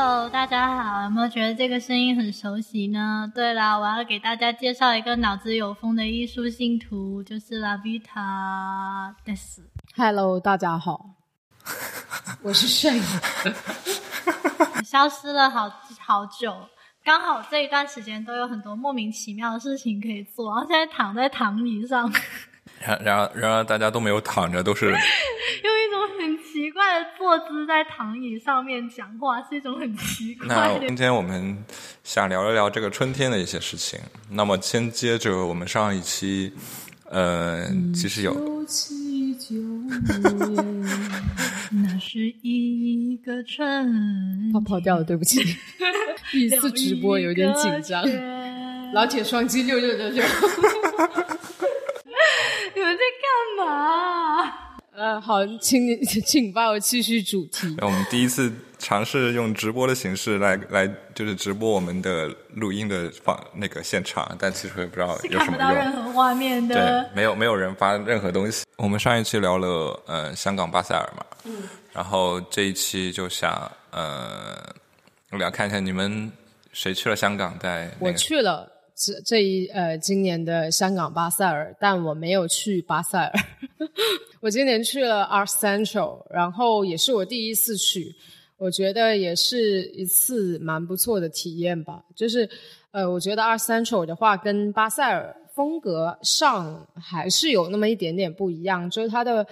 Hello，大家好，有没有觉得这个声音很熟悉呢？对了，我要给大家介绍一个脑子有风的艺术信徒，就是 Lavita Des。Hello，大家好，我是睡 消失了好好久，刚好这一段时间都有很多莫名其妙的事情可以做，然后现在躺在躺椅上。然然而然而大家都没有躺着，都是 用一种很奇怪的坐姿在躺椅上面讲话，是一种很奇怪的。那今天我们想聊一聊这个春天的一些事情。那么先接着我们上一期，呃，其实有。那是一个春。他跑掉了，对不起。第一次直播有点紧张。老铁双击六六六六。你们在干嘛？呃，好，请你请帮我继续主题。我们第一次尝试用直播的形式来来，就是直播我们的录音的放那个现场，但其实也不知道有什么用。看不到任何画面的。对，没有没有人发任何东西。我们上一期聊了呃香港巴塞尔嘛，嗯，然后这一期就想呃，我俩看一下你们谁去了香港，在我去了。这这一呃，今年的香港巴塞尔，但我没有去巴塞尔。我今年去了 Art Central，然后也是我第一次去，我觉得也是一次蛮不错的体验吧。就是呃，我觉得 Art Central 的话，跟巴塞尔风格上还是有那么一点点不一样，就是它的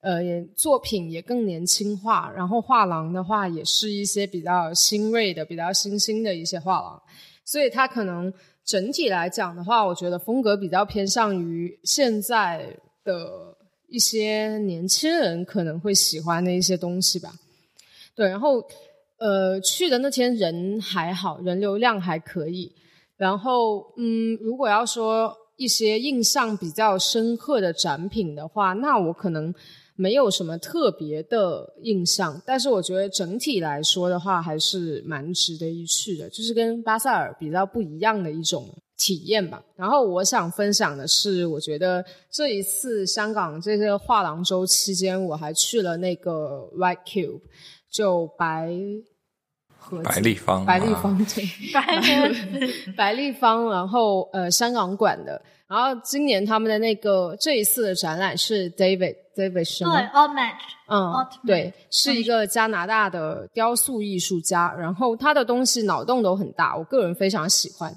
呃作品也更年轻化，然后画廊的话也是一些比较新锐的、比较新兴的一些画廊，所以它可能。整体来讲的话，我觉得风格比较偏向于现在的一些年轻人可能会喜欢的一些东西吧。对，然后呃，去的那天人还好，人流量还可以。然后嗯，如果要说一些印象比较深刻的展品的话，那我可能。没有什么特别的印象，但是我觉得整体来说的话，还是蛮值得一去的，就是跟巴塞尔比较不一样的一种体验吧。然后我想分享的是，我觉得这一次香港这个画廊周期间，我还去了那个 White Cube，就白和白立方，白立方对，白白立方，然后呃香港馆的。然后今年他们的那个这一次的展览是 David David 是吗？对 a l m a t 嗯，对，是一个加拿大的雕塑艺术家，然后他的东西脑洞都很大，我个人非常喜欢。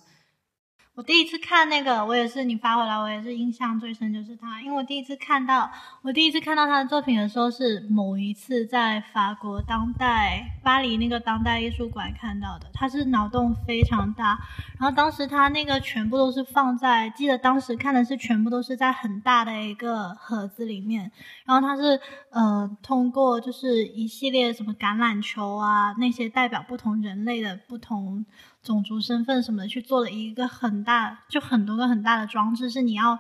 我第一次看那个，我也是你发回来，我也是印象最深就是他，因为我第一次看到，我第一次看到他的作品的时候是某一次在法国当代巴黎那个当代艺术馆看到的，他是脑洞非常大，然后当时他那个全部都是放在，记得当时看的是全部都是在很大的一个盒子里面，然后他是呃通过就是一系列什么橄榄球啊那些代表不同人类的不同。种族身份什么的，去做了一个很大，就很多个很大的装置，是你要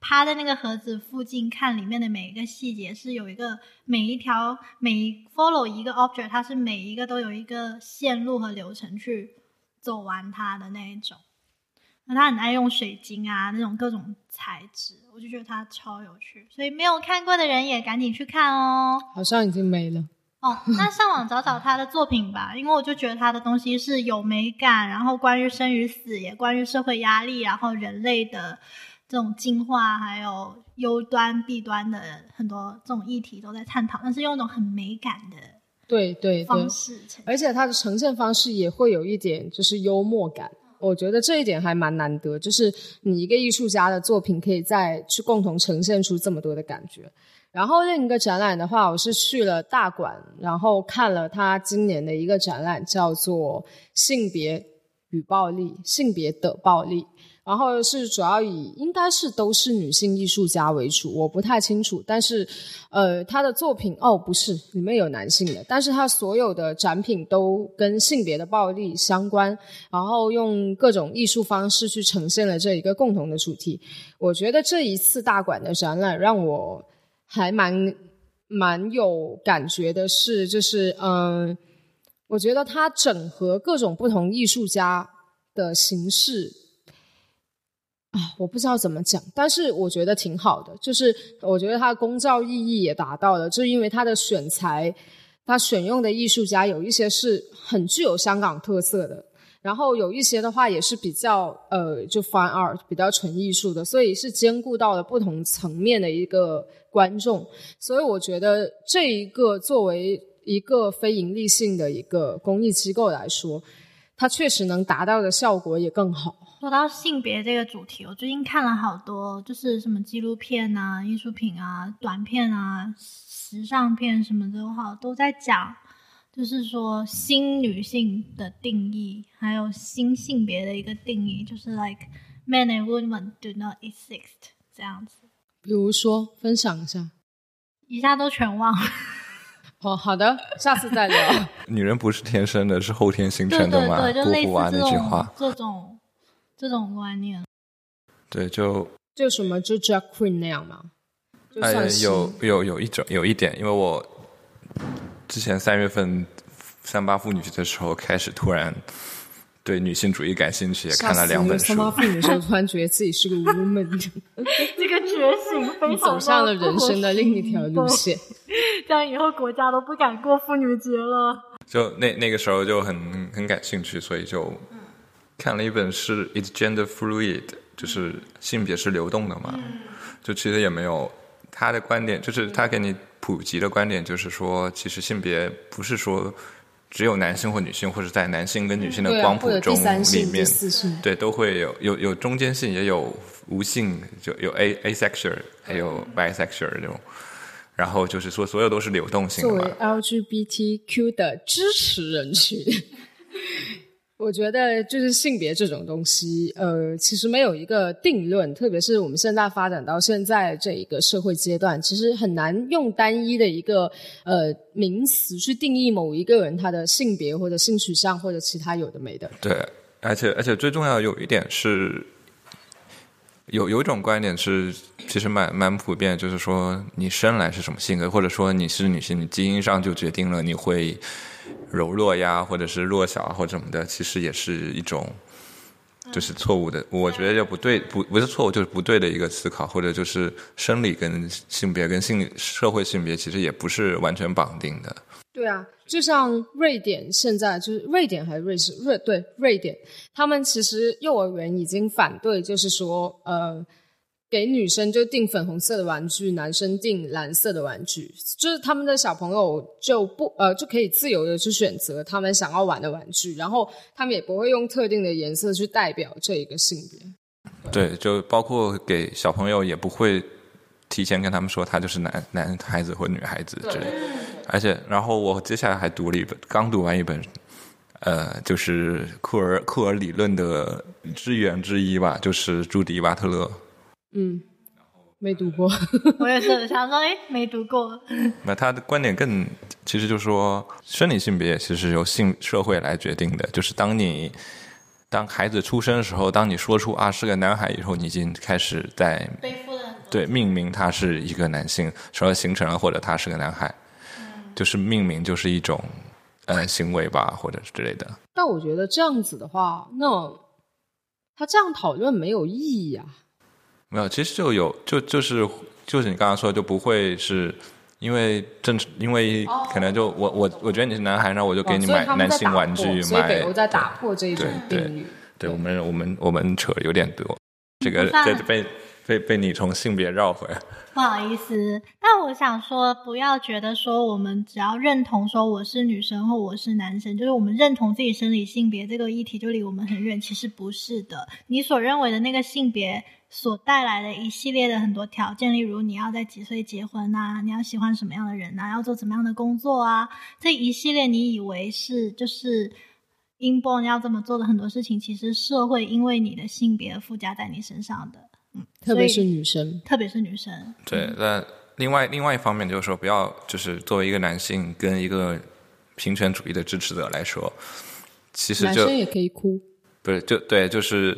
趴在那个盒子附近看里面的每一个细节，是有一个每一条每 follow 一个 object，它是每一个都有一个线路和流程去走完它的那一种。那他很爱用水晶啊，那种各种材质，我就觉得他超有趣，所以没有看过的人也赶紧去看哦。好像已经没了。哦，那上网找找他的作品吧，因为我就觉得他的东西是有美感，然后关于生与死，也关于社会压力，然后人类的这种进化，还有优端弊端的很多这种议题都在探讨，但是用一种很美感的对对方式，而且它的呈现方式也会有一点就是幽默感，我觉得这一点还蛮难得，就是你一个艺术家的作品可以再去共同呈现出这么多的感觉。然后另一个展览的话，我是去了大馆，然后看了他今年的一个展览，叫做《性别与暴力》，性别的暴力。然后是主要以应该是都是女性艺术家为主，我不太清楚。但是，呃，他的作品哦不是里面有男性的，但是他所有的展品都跟性别的暴力相关，然后用各种艺术方式去呈现了这一个共同的主题。我觉得这一次大馆的展览让我。还蛮蛮有感觉的是，就是嗯，我觉得它整合各种不同艺术家的形式啊，我不知道怎么讲，但是我觉得挺好的。就是我觉得它的公照意义也达到了，就因为它的选材他选用的艺术家有一些是很具有香港特色的，然后有一些的话也是比较呃就 fine art 比较纯艺术的，所以是兼顾到了不同层面的一个观众。所以我觉得这一个作为一个非盈利性的一个公益机构来说，它确实能达到的效果也更好。说到性别这个主题，我最近看了好多，就是什么纪录片啊、艺术品啊、短片啊、时尚片什么的，好都在讲，就是说新女性的定义，还有新性别的一个定义，就是 like men and women do not exist 这样子。比如说，分享一下。一下都全忘了。哦，好的，下次再聊。女人不是天生的，是后天形成的嘛？对对，就类似那句话。这种这种观念。对，就就什么就 Jack Queen 那样嘛，哎有有有一种有一点，因为我之前三月份三八妇女节的时候开始突然对女性主义感兴趣，也看了两本书三。八妇女的时候，突然觉得自己是个 woman，这个觉醒非常走上了人生的另一条路线。这样以后国家都不敢过妇女节了。就那那个时候就很很感兴趣，所以就看了一本是《It's Gender Fluid》，就是性别是流动的嘛。就其实也没有他的观点，就是他给你普及的观点，就是说，其实性别不是说只有男性或女性，或者在男性跟女性的光谱中里面，对，都会有有有中间性，也有无性，就有 a asexual，还有 bisexual 这种。然后就是说，所有都是流动性的作为嘛。LGBTQ 的支持人群，我觉得就是性别这种东西，呃，其实没有一个定论，特别是我们现在发展到现在这一个社会阶段，其实很难用单一的一个呃名词去定义某一个人他的性别或者性取向或者其他有的没的。对，而且而且最重要有一点是，有有一种观点是其实蛮蛮普遍，就是说你生来是什么性格，或者说你是女性，你基因上就决定了你会柔弱呀，或者是弱小啊或者什么的，其实也是一种。就是错误的，我觉得就不对，不不是错误，就是不对的一个思考，或者就是生理跟性别跟性社会性别其实也不是完全绑定的。对啊，就像瑞典现在就是瑞典还是瑞士？瑞对瑞典，他们其实幼儿园已经反对，就是说呃，给女生就订粉红色的玩具，男生订蓝色的玩具，就是他们的小朋友就不呃就可以自由的去选择他们想要玩的玩具，然后他们也不会用特定的颜色去代表这一个性别。对，就包括给小朋友也不会提前跟他们说他就是男男孩子或女孩子之类的。而且，然后我接下来还读了一本，刚读完一本，呃，就是库尔库尔理论的之源之一吧，就是朱迪瓦特勒。嗯，没读过。我也是想说，哎，没读过。那他的观点更，其实就是说，生理性别其实由性社会来决定的。就是当你当孩子出生的时候，当你说出啊是个男孩以后，你已经开始在背负了。对命名他是一个男性，从而形成了或者他是个男孩，就是命名就是一种呃行为吧，或者是之类的。但我觉得这样子的话，那他这样讨论没有意义啊。没有，其实就有就就是就是你刚刚说就不会是。因为正因为可能就我我我觉得你是男孩，那我就给你买男性玩具，买所以北欧在打破这一种对对定律。对我们我们我们扯有点多，这个被被被你从性别绕回来。不好意思，但我想说，不要觉得说我们只要认同说我是女生或我是男生，就是我们认同自己生理性别这个议题就离我们很远。其实不是的，你所认为的那个性别所带来的一系列的很多条件，例如你要在几岁结婚啊，你要喜欢什么样的人啊，要做怎么样的工作啊，这一系列你以为是就是 inborn 要这么做的很多事情，其实社会因为你的性别而附加在你身上的。嗯，特别是女生，特别是女生，对，那另外另外一方面就是说，不要就是作为一个男性跟一个平权主义的支持者来说，其实就男生也可以哭。不是就对，就是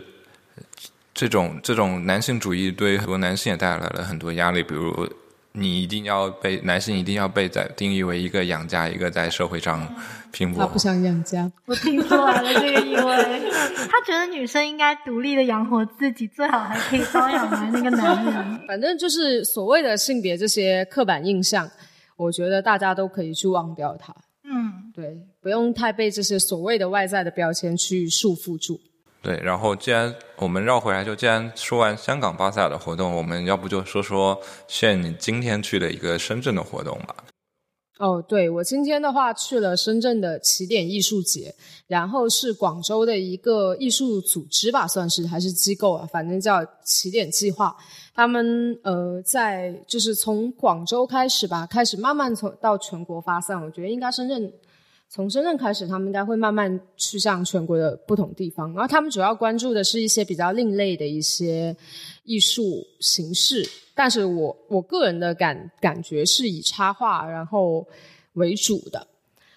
这种这种男性主义对很多男性也带来了很多压力，比如你一定要被男性一定要被在定义为一个养家，一个在社会上拼搏他不。想养家，我听出来了这个意味。他觉得女生应该独立的养活自己，最好还可以包养完那个男人。反正就是所谓的性别这些刻板印象，我我觉得大家都可以去忘掉它。嗯，对，不用太被这些所谓的外在的标签去束缚住。对，然后既然我们绕回来，就既然说完香港巴萨的活动，我们要不就说说现你今天去的一个深圳的活动吧。哦，对，我今天的话去了深圳的起点艺术节，然后是广州的一个艺术组织吧，算是还是机构啊，反正叫起点计划。他们呃，在就是从广州开始吧，开始慢慢从到全国发散。我觉得应该深圳。从深圳开始，他们应该会慢慢去向全国的不同地方。然后他们主要关注的是一些比较另类的一些艺术形式，但是我我个人的感感觉是以插画然后为主的。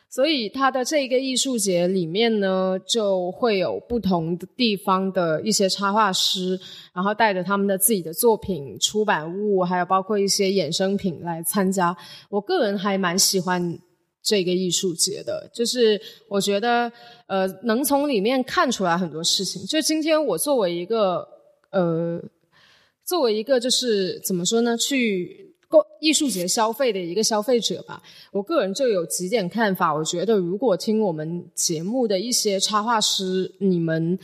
所以他的这一个艺术节里面呢，就会有不同的地方的一些插画师，然后带着他们的自己的作品、出版物，还有包括一些衍生品来参加。我个人还蛮喜欢。这个艺术节的，就是我觉得，呃，能从里面看出来很多事情。就今天我作为一个，呃，作为一个就是怎么说呢，去购艺术节消费的一个消费者吧，我个人就有几点看法。我觉得，如果听我们节目的一些插画师，你们。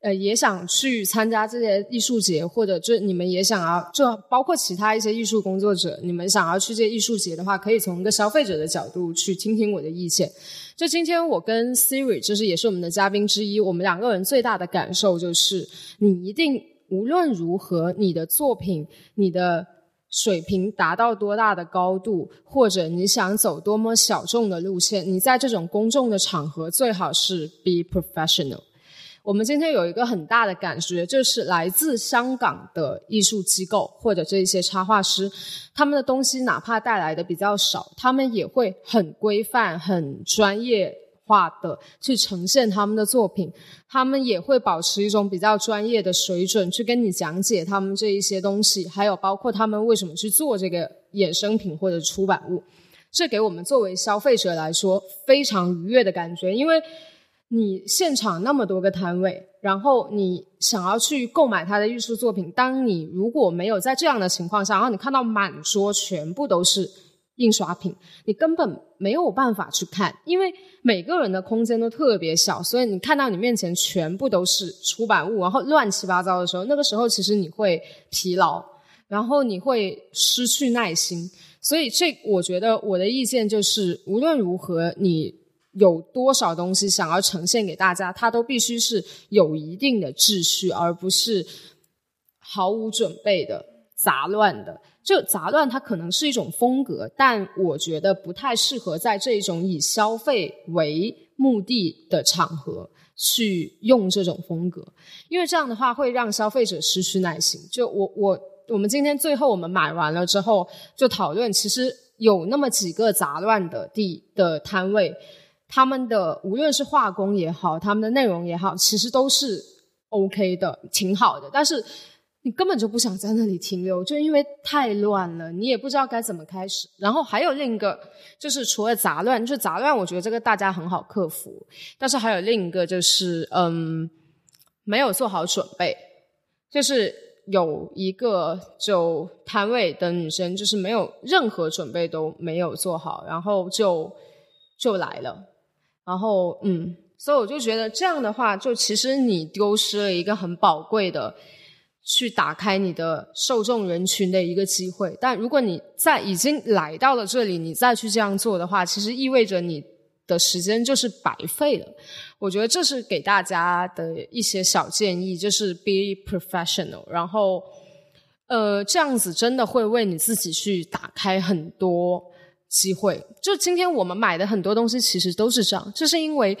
呃，也想去参加这些艺术节，或者就你们也想要，就包括其他一些艺术工作者，你们想要去这些艺术节的话，可以从一个消费者的角度去听听我的意见。就今天我跟 Siri，就是也是我们的嘉宾之一，我们两个人最大的感受就是，你一定无论如何，你的作品，你的水平达到多大的高度，或者你想走多么小众的路线，你在这种公众的场合最好是 be professional。我们今天有一个很大的感觉，就是来自香港的艺术机构或者这一些插画师，他们的东西哪怕带来的比较少，他们也会很规范、很专业化的去呈现他们的作品。他们也会保持一种比较专业的水准去跟你讲解他们这一些东西，还有包括他们为什么去做这个衍生品或者出版物。这给我们作为消费者来说非常愉悦的感觉，因为。你现场那么多个摊位，然后你想要去购买他的艺术作品，当你如果没有在这样的情况下，然后你看到满桌全部都是印刷品，你根本没有办法去看，因为每个人的空间都特别小，所以你看到你面前全部都是出版物，然后乱七八糟的时候，那个时候其实你会疲劳，然后你会失去耐心，所以这我觉得我的意见就是，无论如何你。有多少东西想要呈现给大家，它都必须是有一定的秩序，而不是毫无准备的杂乱的。就杂乱，它可能是一种风格，但我觉得不太适合在这种以消费为目的的场合去用这种风格，因为这样的话会让消费者失去耐心。就我我我们今天最后我们买完了之后，就讨论，其实有那么几个杂乱的地的摊位。他们的无论是画工也好，他们的内容也好，其实都是 OK 的，挺好的。但是你根本就不想在那里停留，就因为太乱了，你也不知道该怎么开始。然后还有另一个，就是除了杂乱，就是杂乱，我觉得这个大家很好克服。但是还有另一个，就是嗯，没有做好准备，就是有一个就摊位的女生，就是没有任何准备都没有做好，然后就就来了。然后，嗯，所以我就觉得这样的话，就其实你丢失了一个很宝贵的去打开你的受众人群的一个机会。但如果你在已经来到了这里，你再去这样做的话，其实意味着你的时间就是白费了。我觉得这是给大家的一些小建议，就是 be professional。然后，呃，这样子真的会为你自己去打开很多。机会。就今天我们买的很多东西其实都是这样，就是因为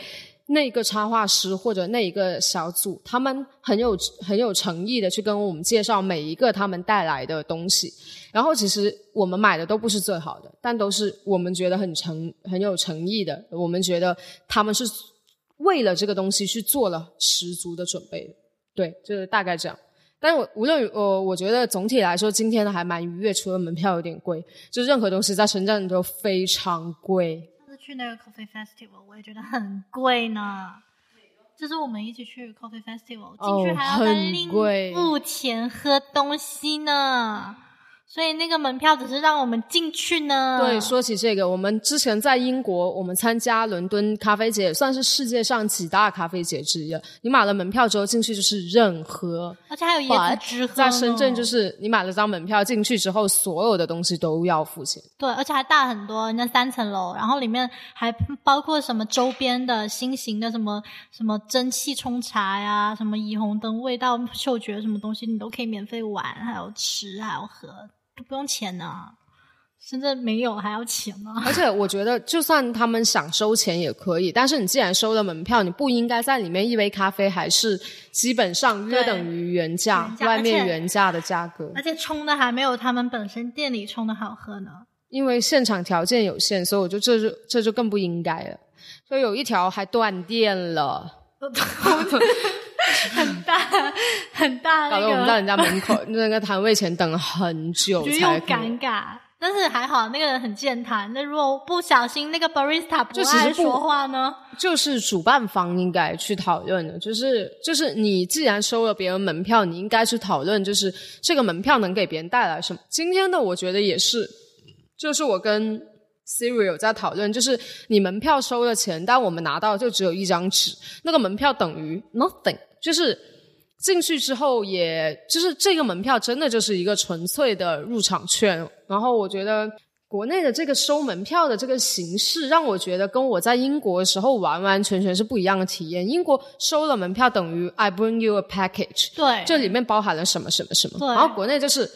那个插画师或者那一个小组，他们很有很有诚意的去跟我们介绍每一个他们带来的东西，然后其实我们买的都不是最好的，但都是我们觉得很诚很有诚意的，我们觉得他们是为了这个东西去做了十足的准备，对，就是大概这样。但是我无论呃，我觉得总体来说，今天的还蛮愉悦，除了门票有点贵，就任何东西在深圳都非常贵。上次去那个 Coffee Festival，我也觉得很贵呢。就是我们一起去 Coffee Festival，进去还要再另付钱喝东西呢。所以那个门票只是让我们进去呢。对，说起这个，我们之前在英国，我们参加伦敦咖啡节，也算是世界上几大咖啡节之一。你买了门票之后进去就是任喝，而且还有椰子汁喝。在深圳就是你买了张门票进去之后，所有的东西都要付钱。对，而且还大很多，人家三层楼，然后里面还包括什么周边的新型的什么什么蒸汽冲茶呀，什么霓虹灯、味道嗅觉什么东西，你都可以免费玩，还有吃，还有喝。不用钱呢，深圳没有还要钱吗。而且我觉得，就算他们想收钱也可以，但是你既然收了门票，你不应该在里面一杯咖啡还是基本上约等于原价，外面原价的价格。而且冲的还没有他们本身店里冲的好喝呢。因为现场条件有限，所以我就这就这就更不应该了。所以有一条还断电了。很大很大，搞得我们在人家门口那个摊位前等了很久，就又尴尬。但是还好，那个人很健谈。那如果不小心那个 barista 不爱说话呢？就是主办方应该去讨论的。就是就是你既然收了别人门票，你应该去讨论，就是这个门票能给别人带来什么。今天的我觉得也是，就是我跟 Siri 有在讨论，就是你门票收了钱，但我们拿到就只有一张纸，那个门票等于 nothing。就是进去之后，也就是这个门票真的就是一个纯粹的入场券。然后我觉得国内的这个收门票的这个形式，让我觉得跟我在英国的时候完完全全是不一样的体验。英国收了门票等于 I bring you a package，对，这里面包含了什么什么什么。然后国内就是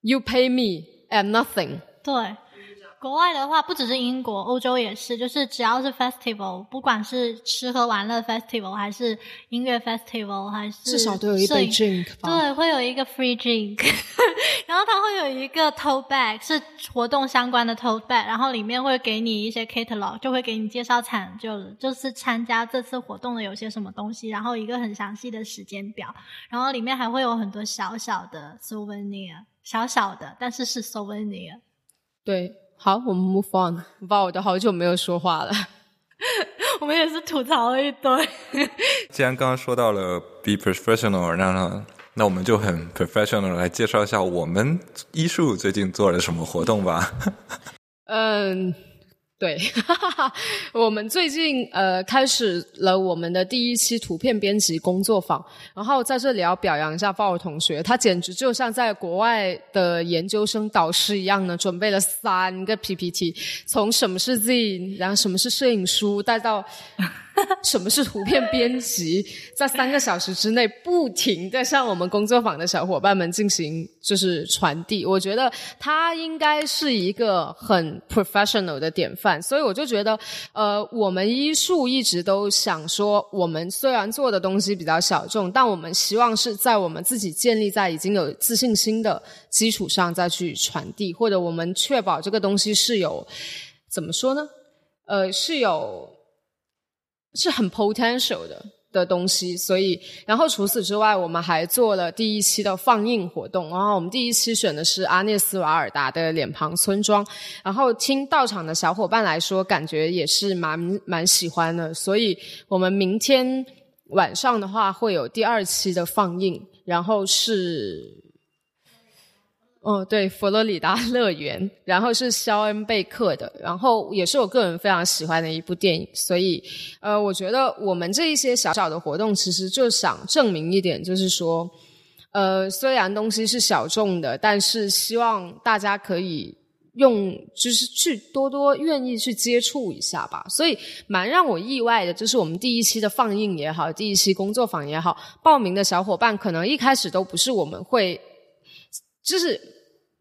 You pay me and nothing，对。国外的话，不只是英国，欧洲也是，就是只要是 festival，不管是吃喝玩乐 festival，还是音乐 festival，还是至少都有一杯 drink，对，会有一个 free drink，然后它会有一个 tote bag，是活动相关的 tote bag，然后里面会给你一些 catalog，就会给你介绍产就就是参加这次活动的有些什么东西，然后一个很详细的时间表，然后里面还会有很多小小的 souvenir，小小的，但是是 souvenir，对。好，我们 move on。把我都好久没有说话了，我们也是吐槽了一堆。既然刚刚说到了 be professional，那那我们就很 professional 来介绍一下我们医术最近做了什么活动吧。嗯。对，我们最近呃开始了我们的第一期图片编辑工作坊，然后在这里要表扬一下鲍尔同学，他简直就像在国外的研究生导师一样呢，准备了三个 PPT，从什么是 Z，然后什么是摄影书，带到。什么是图片编辑？在三个小时之内，不停的向我们工作坊的小伙伴们进行就是传递。我觉得他应该是一个很 professional 的典范，所以我就觉得，呃，我们医术一直都想说，我们虽然做的东西比较小众，但我们希望是在我们自己建立在已经有自信心的基础上再去传递，或者我们确保这个东西是有怎么说呢？呃，是有。是很 potential 的的东西，所以，然后除此之外，我们还做了第一期的放映活动。然后我们第一期选的是阿涅斯瓦尔达的脸庞村庄，然后听到场的小伙伴来说，感觉也是蛮蛮喜欢的。所以我们明天晚上的话会有第二期的放映，然后是。哦，对，佛罗里达乐园，然后是肖恩贝克的，然后也是我个人非常喜欢的一部电影，所以，呃，我觉得我们这一些小小的活动，其实就想证明一点，就是说，呃，虽然东西是小众的，但是希望大家可以用，就是去多多愿意去接触一下吧。所以，蛮让我意外的，就是我们第一期的放映也好，第一期工作坊也好，报名的小伙伴可能一开始都不是我们会，就是。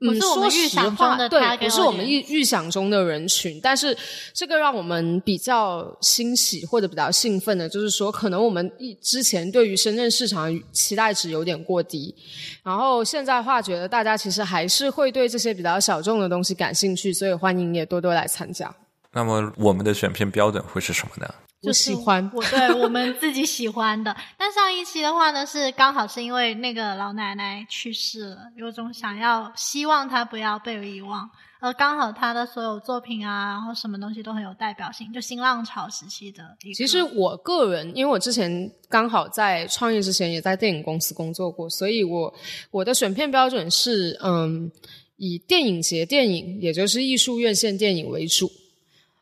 不是我们预想中的，对，不是我们预预想中的人群。但是这个让我们比较欣喜或者比较兴奋的，就是说，可能我们一之前对于深圳市场期待值有点过低，然后现在话觉得大家其实还是会对这些比较小众的东西感兴趣，所以欢迎也多多来参加。那么我们的选片标准会是什么呢？我喜欢，我对我们自己喜欢的。但上一期的话呢，是刚好是因为那个老奶奶去世了，有种想要希望她不要被遗忘，而刚好她的所有作品啊，然后什么东西都很有代表性，就新浪潮时期的。其实我个人，因为我之前刚好在创业之前也在电影公司工作过，所以我我的选片标准是嗯。以电影节电影，也就是艺术院线电影为主。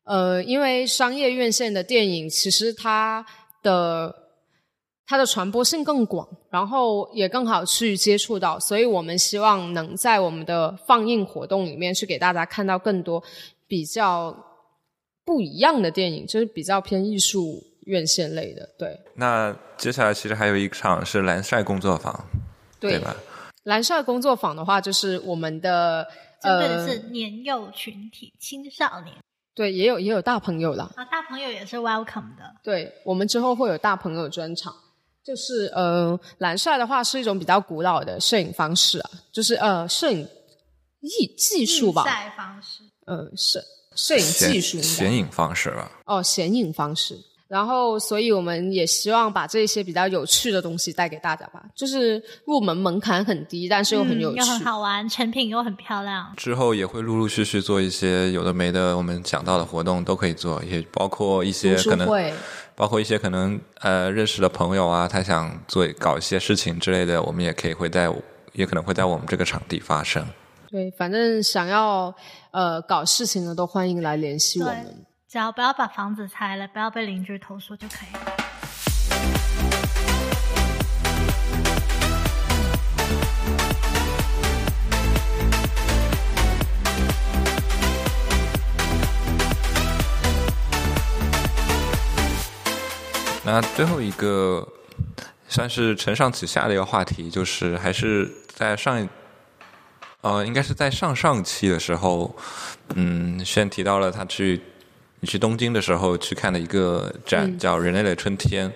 呃，因为商业院线的电影其实它的它的传播性更广，然后也更好去接触到，所以我们希望能在我们的放映活动里面去给大家看到更多比较不一样的电影，就是比较偏艺术院线类的。对，那接下来其实还有一场是蓝晒工作坊，对吧？蓝晒工作坊的话，就是我们的针对的是年幼群体、青少年。对，也有也有大朋友啦。啊，大朋友也是 welcome 的。对，我们之后会有大朋友专场。就是呃，蓝晒的话是一种比较古老的摄影方式啊，就是呃，摄影艺技术吧。晒方式。呃，摄摄影技术。显影方式吧。哦，显影方式。然后，所以我们也希望把这些比较有趣的东西带给大家吧。就是入门门槛很低，但是又很有趣，又很好玩，成品又很漂亮。之后也会陆陆续续做一些有的没的，我们讲到的活动都可以做，也包括一些可能，包括一些可能呃认识的朋友啊，他想做搞一些事情之类的，我们也可以会在，也可能会在我们这个场地发生。对，反正想要呃搞事情的都欢迎来联系我们。只要不要把房子拆了，不要被邻居投诉就可以了。那最后一个算是承上启下的一个话题，就是还是在上一呃，应该是在上上期的时候，嗯，先提到了他去。你去东京的时候去看的一个展叫《人类的春天》，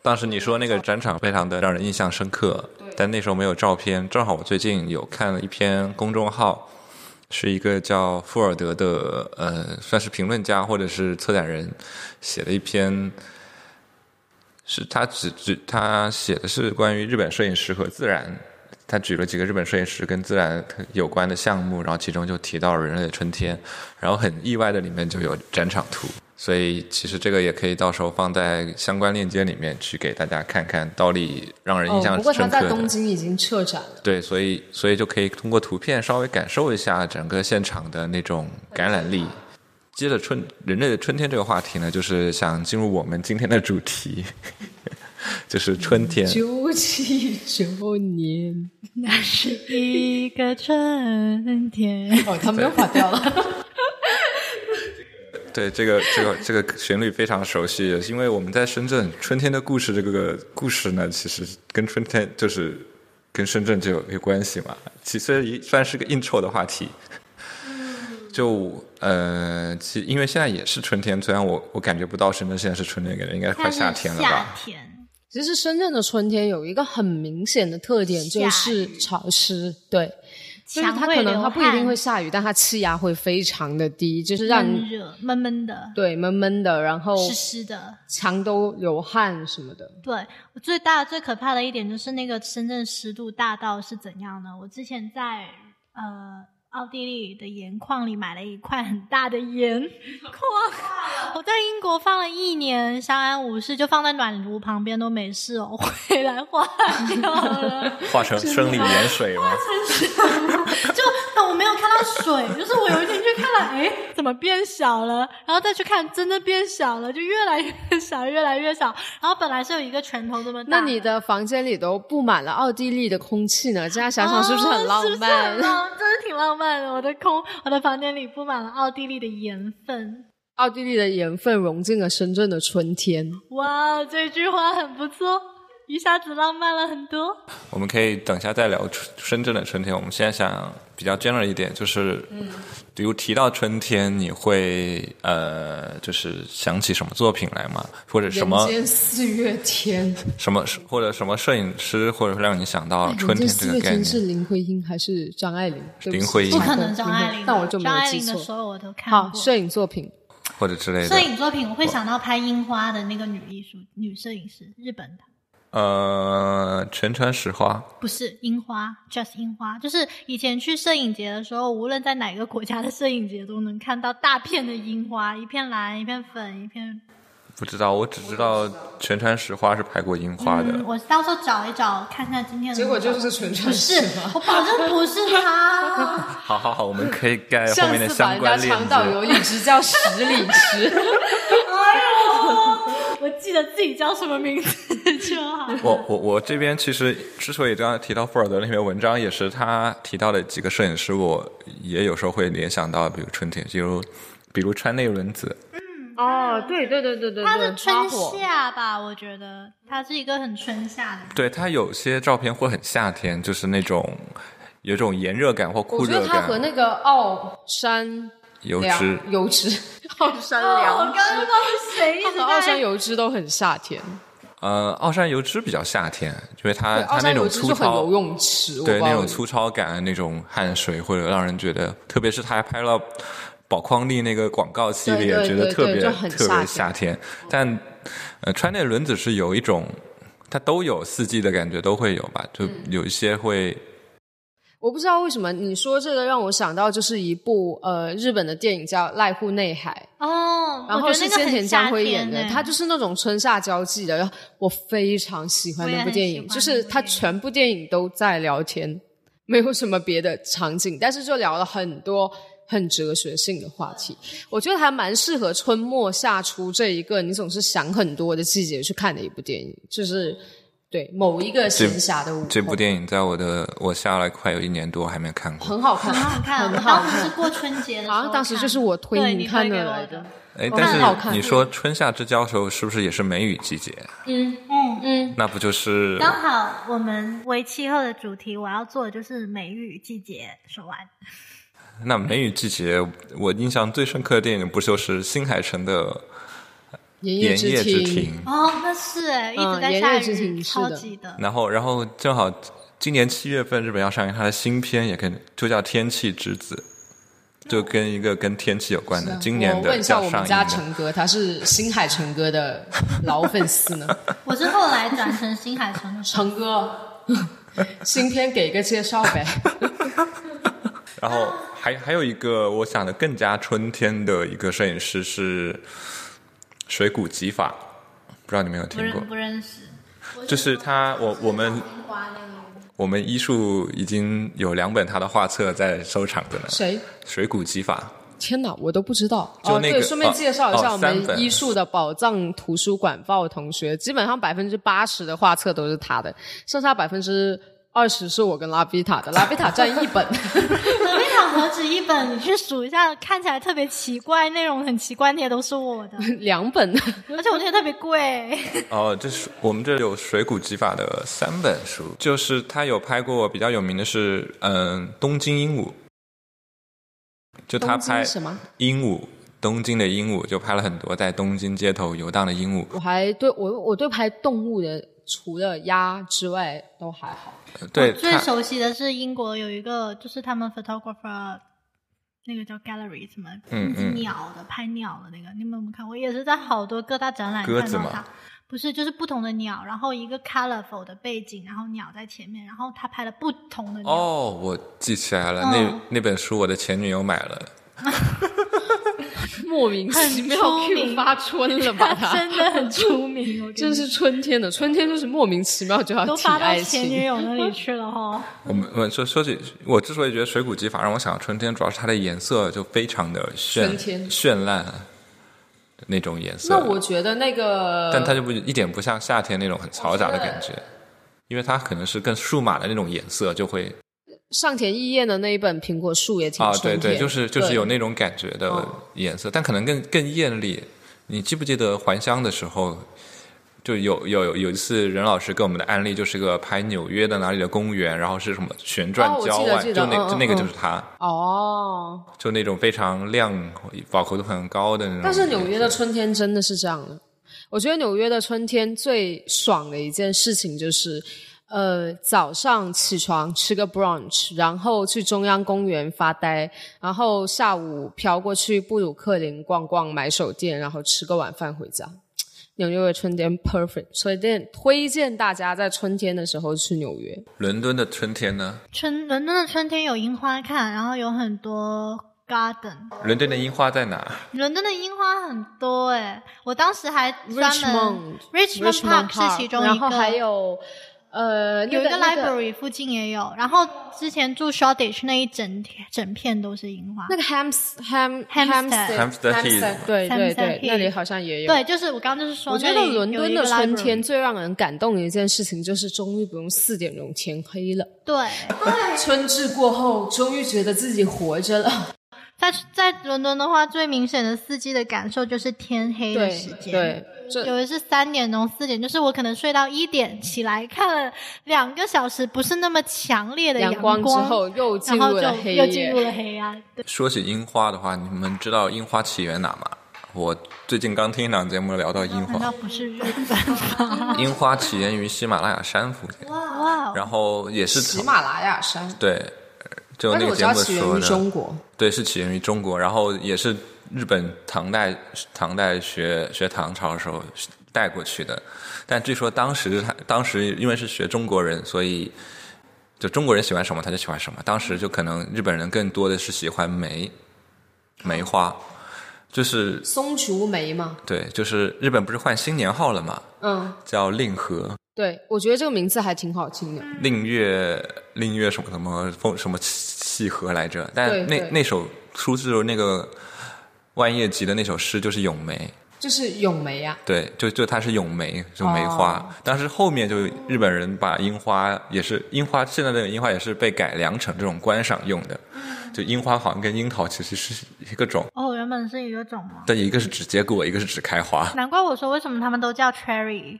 当时你说那个展场非常的让人印象深刻，但那时候没有照片。正好我最近有看了一篇公众号，是一个叫富尔德的呃，算是评论家或者是策展人写的一篇，是他只只他写的是关于日本摄影师和自然。他举了几个日本摄影师跟自然有关的项目，然后其中就提到了人类的春天，然后很意外的里面就有展场图，所以其实这个也可以到时候放在相关链接里面去给大家看看，到底让人印象深刻。不过他在东京已经撤展了。对，所以所以就可以通过图片稍微感受一下整个现场的那种感染力。接着春人类的春天这个话题呢，就是想进入我们今天的主题。就是春天。九七九年，那是一个春天。哦，他没有跑掉了。对，这个这个这个旋律非常熟悉，因为我们在深圳，春天的故事这个故事呢，其实跟春天就是跟深圳就有有关系嘛。其实也算是个应酬的话题。就呃，其因为现在也是春天，虽然我我感觉不到深圳现在是春天，感觉应该快夏天了吧。夏天。其实深圳的春天有一个很明显的特点，就是潮湿。对，就是它可能它不一定会下雨，但它气压会非常的低，就是让闷热闷闷的。对，闷闷的，然后湿湿的，墙都流汗什么的。对，最大最可怕的一点就是那个深圳湿度大到是怎样呢？我之前在呃。奥地利的盐矿里买了一块很大的盐 矿，我在英国放了一年，相安无事，就放在暖炉旁边都没事哦。回来化掉了，化成生理盐水吗？就我没有看到水，就是我有一天去看了，哎，怎么变小了？然后再去看，真的变小了，就越来越小，越来越小。然后本来是有一个拳头这么大。那你的房间里都布满了奥地利的空气呢？这样想想是不是很浪漫？真的挺浪漫。我的空，我的房间里布满了奥地利的盐分，奥地利的盐分融进了深圳的春天。哇，这句话很不错，一下子浪漫了很多。我们可以等下再聊深圳的春天。我们现在想比较 general 一点，就是，嗯，比如提到春天，你会呃，就是想起什么作品来吗？或者什么？人间四月天。什么？或者什么摄影师，或者让你想到春天这个概念？是林徽因还是张爱玲？林徽因。不可能张爱玲，那我就没有记错。所有我都看过。好，摄影作品或者之类的。摄影作品，我会想到拍樱花的那个女艺术、女摄影师，日本的。呃，全川石花不是樱花，just 樱花，就是以前去摄影节的时候，无论在哪个国家的摄影节都能看到大片的樱花，一片蓝，一片粉，一片不知道，我只知道全川石花是拍过樱花的。嗯，我到时候找一找，看看今天的。结果就是全川不是，我保证不是他。好好好，我们可以盖后上面的次把人家相关链长岛游一。直叫十里池，记得自己叫什么名字 就好。我我我这边其实之所以刚刚提到富尔德那篇文章，也是他提到的几个摄影师，我也有时候会联想到，比如春天，比如比如川内伦子，嗯哦，对对对对对他是春夏吧？我觉得他是一个很春夏的。对他有些照片会很夏天，就是那种有种炎热感或酷热我觉得他和，那个奥山良油脂。油脂，奥山哦，我良刚刚不知道是谁一直他和奥山。油脂都很夏天，呃，奥山油脂比较夏天，因为它它那种山油脂粗糙游，泳池，对那种粗糙感，那种汗水，或者让人觉得，特别是他还拍了宝矿力那个广告系列，对对觉得特别特别夏天。但呃，川内轮子是有一种，它都有四季的感觉，都会有吧？就嗯有一些会，我不知道为什么你说这个让我想到就是一部呃日本的电影叫《濑户内海》，哦，然后是菅田将夏晖演的，天欸它就是那种春夏交际的，然后我非常喜欢那部电影，就是它那部电影全部电影都在聊天，没有什么别的场景，但是就聊了很多。很哲学性的话题，我觉得还蛮适合春末夏初这一个你总是想很多的季节去看的一部电影，就是对某一个闲暇的午后，这部电影在我的我下来快有一年多还没看过。很好看，很好看。很好看当时是。过春节的时候，好像当时就是我推对你你看的来的的。哎，哦但是你说春夏之交的时候，是不是也是梅雨季节？嗯，嗯嗯，那不就是刚好我们为气候的主题，我要做的就是梅雨季节说完。那梅雨季节？我印象最深刻的电影不就是新海诚的《炎炎夜之之庭》？哦，那是哎，一直嗯在下雨，庭超级的。然后，然后正好今年七月份日本要上映他的新片，也跟就叫《天气之子》，就跟一个跟天气有关的，今年的我问一下我们家上映的。陈哥，他是新海诚哥的老粉丝呢。我是后来转成新海诚的粉丝陈哥，新片给个介绍呗。然后还还有一个我想的更加春天的一个摄影师是水谷吉法，不知道你们有不听过？不认识。就是他，我我们我们医术已经有两本他的画册在收藏着呢。谁？水谷吉法，天哪，我都不知道。哦，就那个对，顺便介绍一下哦我们医术的宝藏图书馆报同学，基本上百分之八十的画册都是他的，剩下百分之二十是我跟拉比塔的，拉比塔占一本。何止一本？你去数一下，看起来特别奇怪、内容很奇怪那些都是我的，两本，而且我那些特别贵。哦，这是我们这有水谷吉法的三本书，就是他有拍过比较有名的是，嗯，东京鹦鹉，就他拍什么？鹦鹉，东京的鹦鹉，就拍了很多在东京街头游荡的鹦鹉。我还对我我对拍动物的，除了鸭之外都还好。对我最，熟悉的是英国有一个，就是他们 photographer 那个叫 gallery 什么，嗯嗯鸟的拍鸟的那个，你们有没有看过？也是在好多各大展览看到它。不是，就是不同的鸟，然后一个 colorful 的背景，然后鸟在前面，然后他拍了不同的鸟。哦，我记起来了，嗯那那本书我的前女友买了。莫名其妙 Q 名发春了吧？他真的很出名，真是春天的，春天就是莫名其妙就要提都发到爱前女。友那里去了哈。我们我说说起我之所以觉得水谷吉法让我想到春天，主要是它的颜色就非常的绚绚烂那种颜色。那我觉得那个，但它就不一点不像夏天那种很嘈杂的感觉，因为它可能是更数码的那种颜色，就会上田义彦的那一本《苹果树》也挺啊，对对，就是就是有那种感觉的嗯颜色，但可能更更艳丽。你记不记得还乡的时候，就有有有一次任老师给我们的案例，就是个拍纽约的哪里的公园，然后是什么旋转郊外，就那、嗯就那个嗯就是他，哦。就那种非常亮、饱和度很高的那种。但是纽约的春天真的是这样的。我觉得纽约的春天最爽的一件事情就是，呃，早上起床吃个 brunch，然后去中央公园发呆，然后下午飘过去布鲁克林逛逛，买手店，然后吃个晚饭回家。纽约的春天 perfect，所以荐推荐大家在春天的时候去纽约。伦敦的春天呢？春伦敦的春天有樱花看，然后有很多 Garden。伦敦的樱花在哪？伦敦的樱花很多哎，我当时还专门 Richmond Richmond Park 是其中一个，然后还有呃有一个 library 附近也有，然后之前住 Shoreditch 那一整天整片都是樱花。那个 Ham Ham Hampstead Hampstead Heath 对对对那里好像也有。对，就是我刚刚就是说，我觉得伦敦的春天最让人感动的一件事情，就是终于不用四点钟天黑了。对，春至过后，终于觉得自己活着了。在在伦敦的话，最明显的四季的感受就是天黑的对时间。对，这有的是三点钟、四点，就是我可能睡到一点起来，看了两个小时，不是那么强烈的阳光之后又进然后就入了黑夜又进入。了黑暗。对，说起樱花的话，你们知道樱花起源哪吗？我最近刚听一档节目聊到樱难道花，不是日本吗？樱花起源于喜马拉雅山附近，哇，然后也是喜马拉雅山，对，呃就那个节目源于说的，中国。对，是起源于中国，然后也是日本唐代唐代学学唐朝的时候带过去的。但据说当时他当时因为是学中国人，所以就中国人喜欢什么他就喜欢什么。当时就可能日本人更多的是喜欢梅梅花，就是松竹梅嘛，对，就是日本不是换新年号了嘛，嗯，叫令和。对，我觉得这个名字还挺好听的。令月令月什么什么风什么契合来着？但对对那那首出自那个万叶集的那首诗就是咏梅，就是咏梅啊，对，就就它是咏梅，就梅花。哦当时后面就日本人把樱花也是樱花，现在的樱花也是被改良成这种观赏用的。就樱花好像跟樱桃其实是一个种，哦，原本是一个种吗？但一个是指结果，一个是指开花。难怪我说为什么他们都叫 cherry，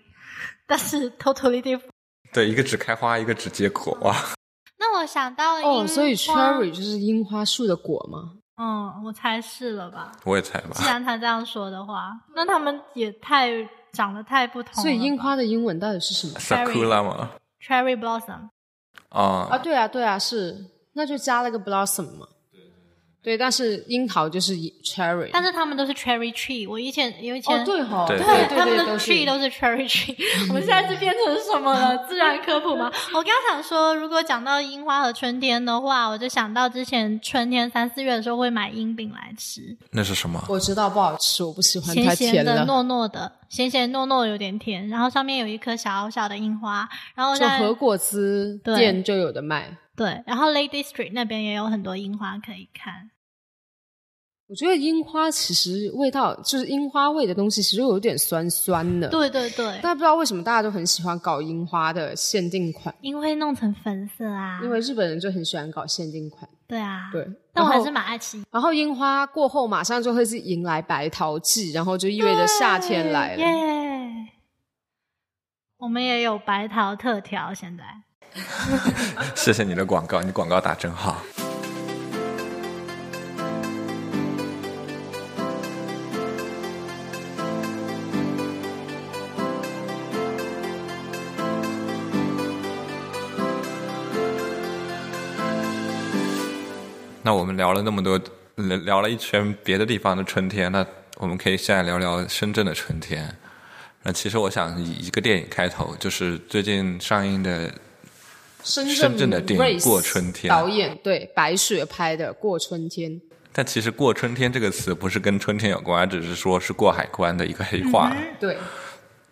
但是 totally different。对，一个只开花，一个只结果。哇，那我想到了哦，所以 cherry 就是樱花树的果吗？嗯，我猜是了吧？我也猜吧既。然他这样说的话，那他们也太长得太不同了。所以樱花的英文到底是什么？sakura 吗？cherry blossom，啊、啊，对啊，对啊，是，那就加了个 blossom 嘛。对，但是樱桃就是 cherry，但是他们都是 cherry tree。我以前有以前哦，对哈，对他们的 tree 都是 cherry tree。我们现在是变成什么了？自然科普吗？我刚刚想说，如果讲到樱花和春天的话，我就想到之前春天三四月的时候会买樱饼来吃，那是什么？我知道不好吃，我不喜欢，太咸咸的、糯糯的，咸咸糯糯有点甜，然后上面有一颗小小的樱花，然后就在和果子对店就有的卖。对，然后 Lady Street 那边也有很多樱花可以看。我觉得樱花其实味道就是樱花味的东西，其实有点酸酸的。，对对对，但不知道为什么大家都很喜欢搞樱花的限定款，因为弄成粉色啊，因为日本人就很喜欢搞限定款。对啊，对，但我还是蛮爱吃。然后樱花过后，马上就会是迎来白桃季，然后就意味着夏天来了。耶！我们也有白桃特调，现在 谢谢你的广告，你广告打真好。那我们聊了那么多，聊了一圈别的地方的春天，那我们可以现在聊聊深圳的春天。那其实我想以一个电影开头，就是最近上映的深深圳的电影过春天导演对白雪拍的《过春天》。但其实“过春天”这个词不是跟春天有关，只是说是过海关的一个黑话。对，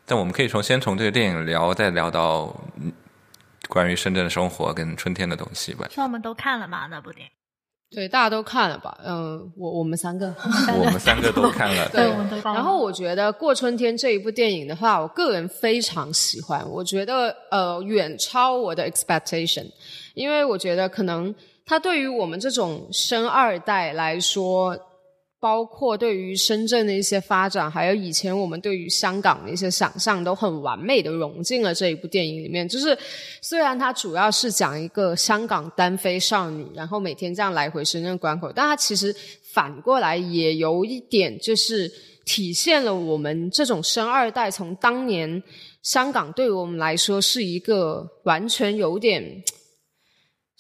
但我们可以从先从这个电影聊，再聊到嗯关于深圳的生活跟春天的东西吧。说我们都看了吗那部电影，对，大家都看了吧？嗯，我我们三个。我们三个都看了，对，我们都看了。然后我觉得《过春天》这一部电影的话，我个人非常喜欢，我觉得呃远超我的 expectation，因为我觉得可能它对于我们这种生二代来说，包括对于深圳的一些发展，还有以前我们对于香港的一些想象，都很完美的融进了这一部电影里面。就是虽然它主要是讲一个香港单飞少女，然后每天这样来回深圳关口，但它其实反过来也有一点就是体现了我们这种生二代从当年香港对于我们来说是一个完全有点。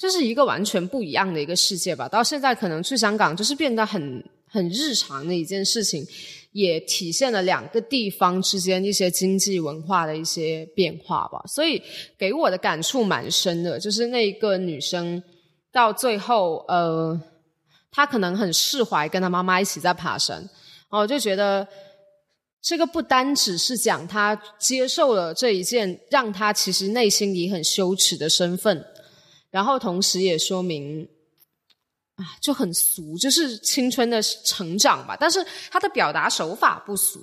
就是一个完全不一样的一个世界吧。到现在可能去香港就是变得很很日常的一件事情，也体现了两个地方之间一些经济文化的一些变化吧。所以给我的感触蛮深的，就是那一个女生到最后，呃，她可能很释怀，跟她妈妈一起在爬山，然后就觉得这个不单只是讲他接受了这一件让他其实内心里很羞耻的身份，然后同时也说明啊就很俗，就是青春的成长吧。但是他的表达手法不俗，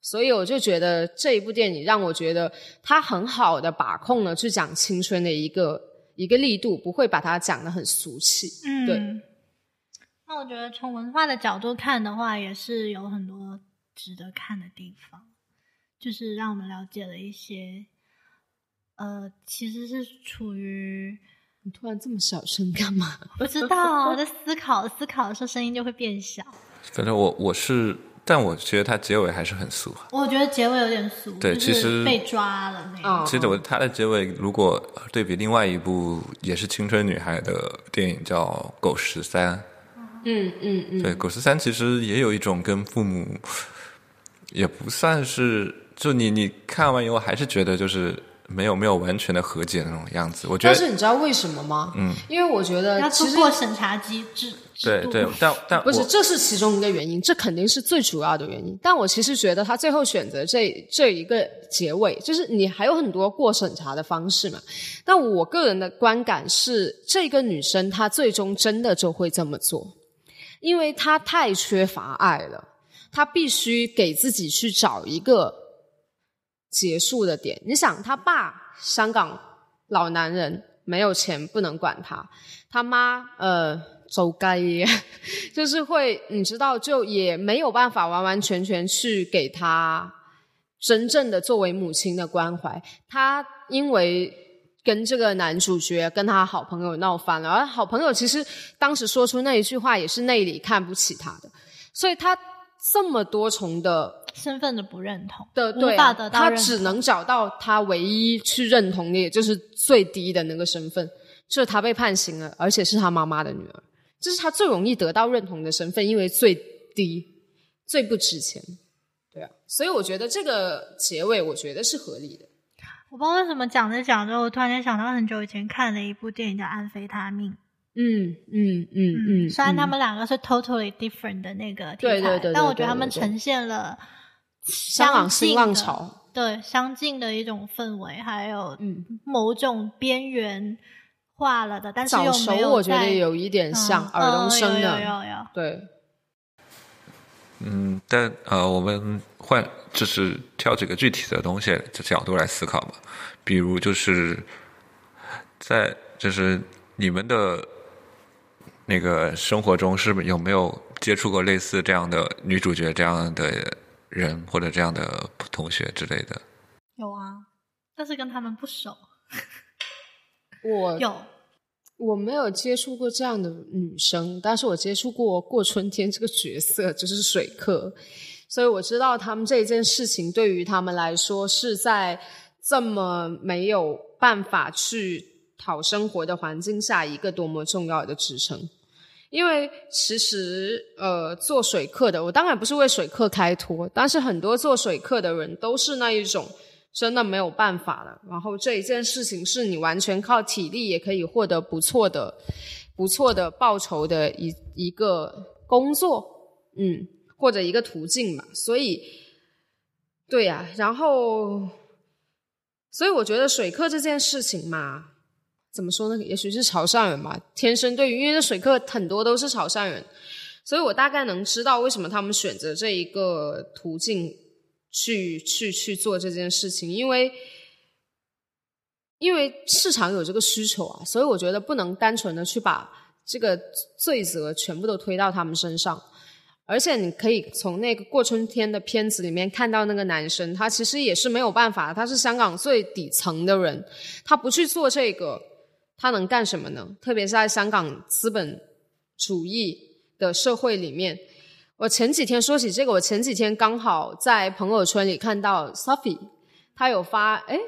所以我就觉得这一部电影让我觉得他很好的把控了去讲青春的一个一个力度，不会把它讲的很俗气。嗯，对。那我觉得从文化的角度看的话，也是有很多值得看的地方，就是让我们了解了一些，呃，其实是处于你突然这么小声干嘛？不知道 我在思考，思考的时候声音就会变小。反正我我是，但我觉得它结尾还是很俗。我觉得结尾有点俗，对其实被抓了那哦个。其实我它的结尾，如果对比另外一部也是青春女孩的电影叫《狗十三》，嗯嗯嗯，对，《狗十三》其实也有一种跟父母也不算是，就你你看完以后还是觉得就是没有没有完全的和解那种样子。我觉得但是你知道为什么吗？嗯，因为我觉得要其实通过审查机制制度对对，但但不是，这是其中一个原因，这肯定是最主要的原因。但我其实觉得他最后选择这这一个结尾，就是你还有很多过审查的方式嘛。但我个人的观感是，这个女生她最终真的就会这么做，因为她太缺乏爱了，她必须给自己去找一个结束的点。你想，他爸香港老男人没有钱不能管他，他妈呃走街，就是会你知道，就也没有办法完完全全去给他真正的作为母亲的关怀。他因为跟这个男主角跟他好朋友闹翻了，而好朋友其实当时说出那一句话也是内里看不起他的，所以他这么多重的身份的不认同的对、他只能找到他唯一去认同的，也就是最低的那个身份，就是他被判刑了，而且是他妈妈的女儿，这是他最容易得到认同的身份，因为最低、最不值钱。对啊，所以我觉得这个结尾，我觉得是合理的。我不知道为什么讲着讲着，我突然间想到很久以前看了一部电影叫《安非他命》。嗯嗯嗯嗯，虽然他嗯们两个是 totally different 的那个题材，对对对对但我觉得他们呈现了香港新浪相近的潮，对相近的一种氛围，还有嗯，某种边缘化了的，但是又没有我觉得在有一点像嗯尔冬升嗯有的，有有有。对，嗯，但呃，我们换就是挑几个具体的东西的角度来思考吧，比如就是在就是你们的那个生活中，是不是有没有接触过类似这样的女主角这样的人或者这样的同学之类的？有啊，但是跟他们不熟。我有，我没有接触过这样的女生，但是我接触过过春天这个角色，就是水客，所以我知道他们这件事情对于他们来说是在这么没有办法去讨生活的环境下一个多么重要的支撑。因为其实，呃，做水客的，我当然不是为水客开脱，但是很多做水客的人都是那一种真的没有办法了。然后这一件事情是你完全靠体力也可以获得不错的、不错的报酬的一一个工作，嗯，或者一个途径嘛。所以，对呀、然后，所以我觉得水客这件事情嘛，怎么说呢？也许是潮汕人吧，天生对于，因为这水客很多都是潮汕人，所以我大概能知道为什么他们选择这一个途径去去去做这件事情，因为因为市场有这个需求啊，所以我觉得不能单纯的去把这个罪责全部都推到他们身上。而且你可以从那个过春天的片子里面看到，那个男生他其实也是没有办法，他是香港最底层的人，他不去做这个，他能干什么呢？特别是在香港资本主义的社会里面，我前几天说起这个，我前几天刚好在朋友圈里看到 Sophie，他有发，哎，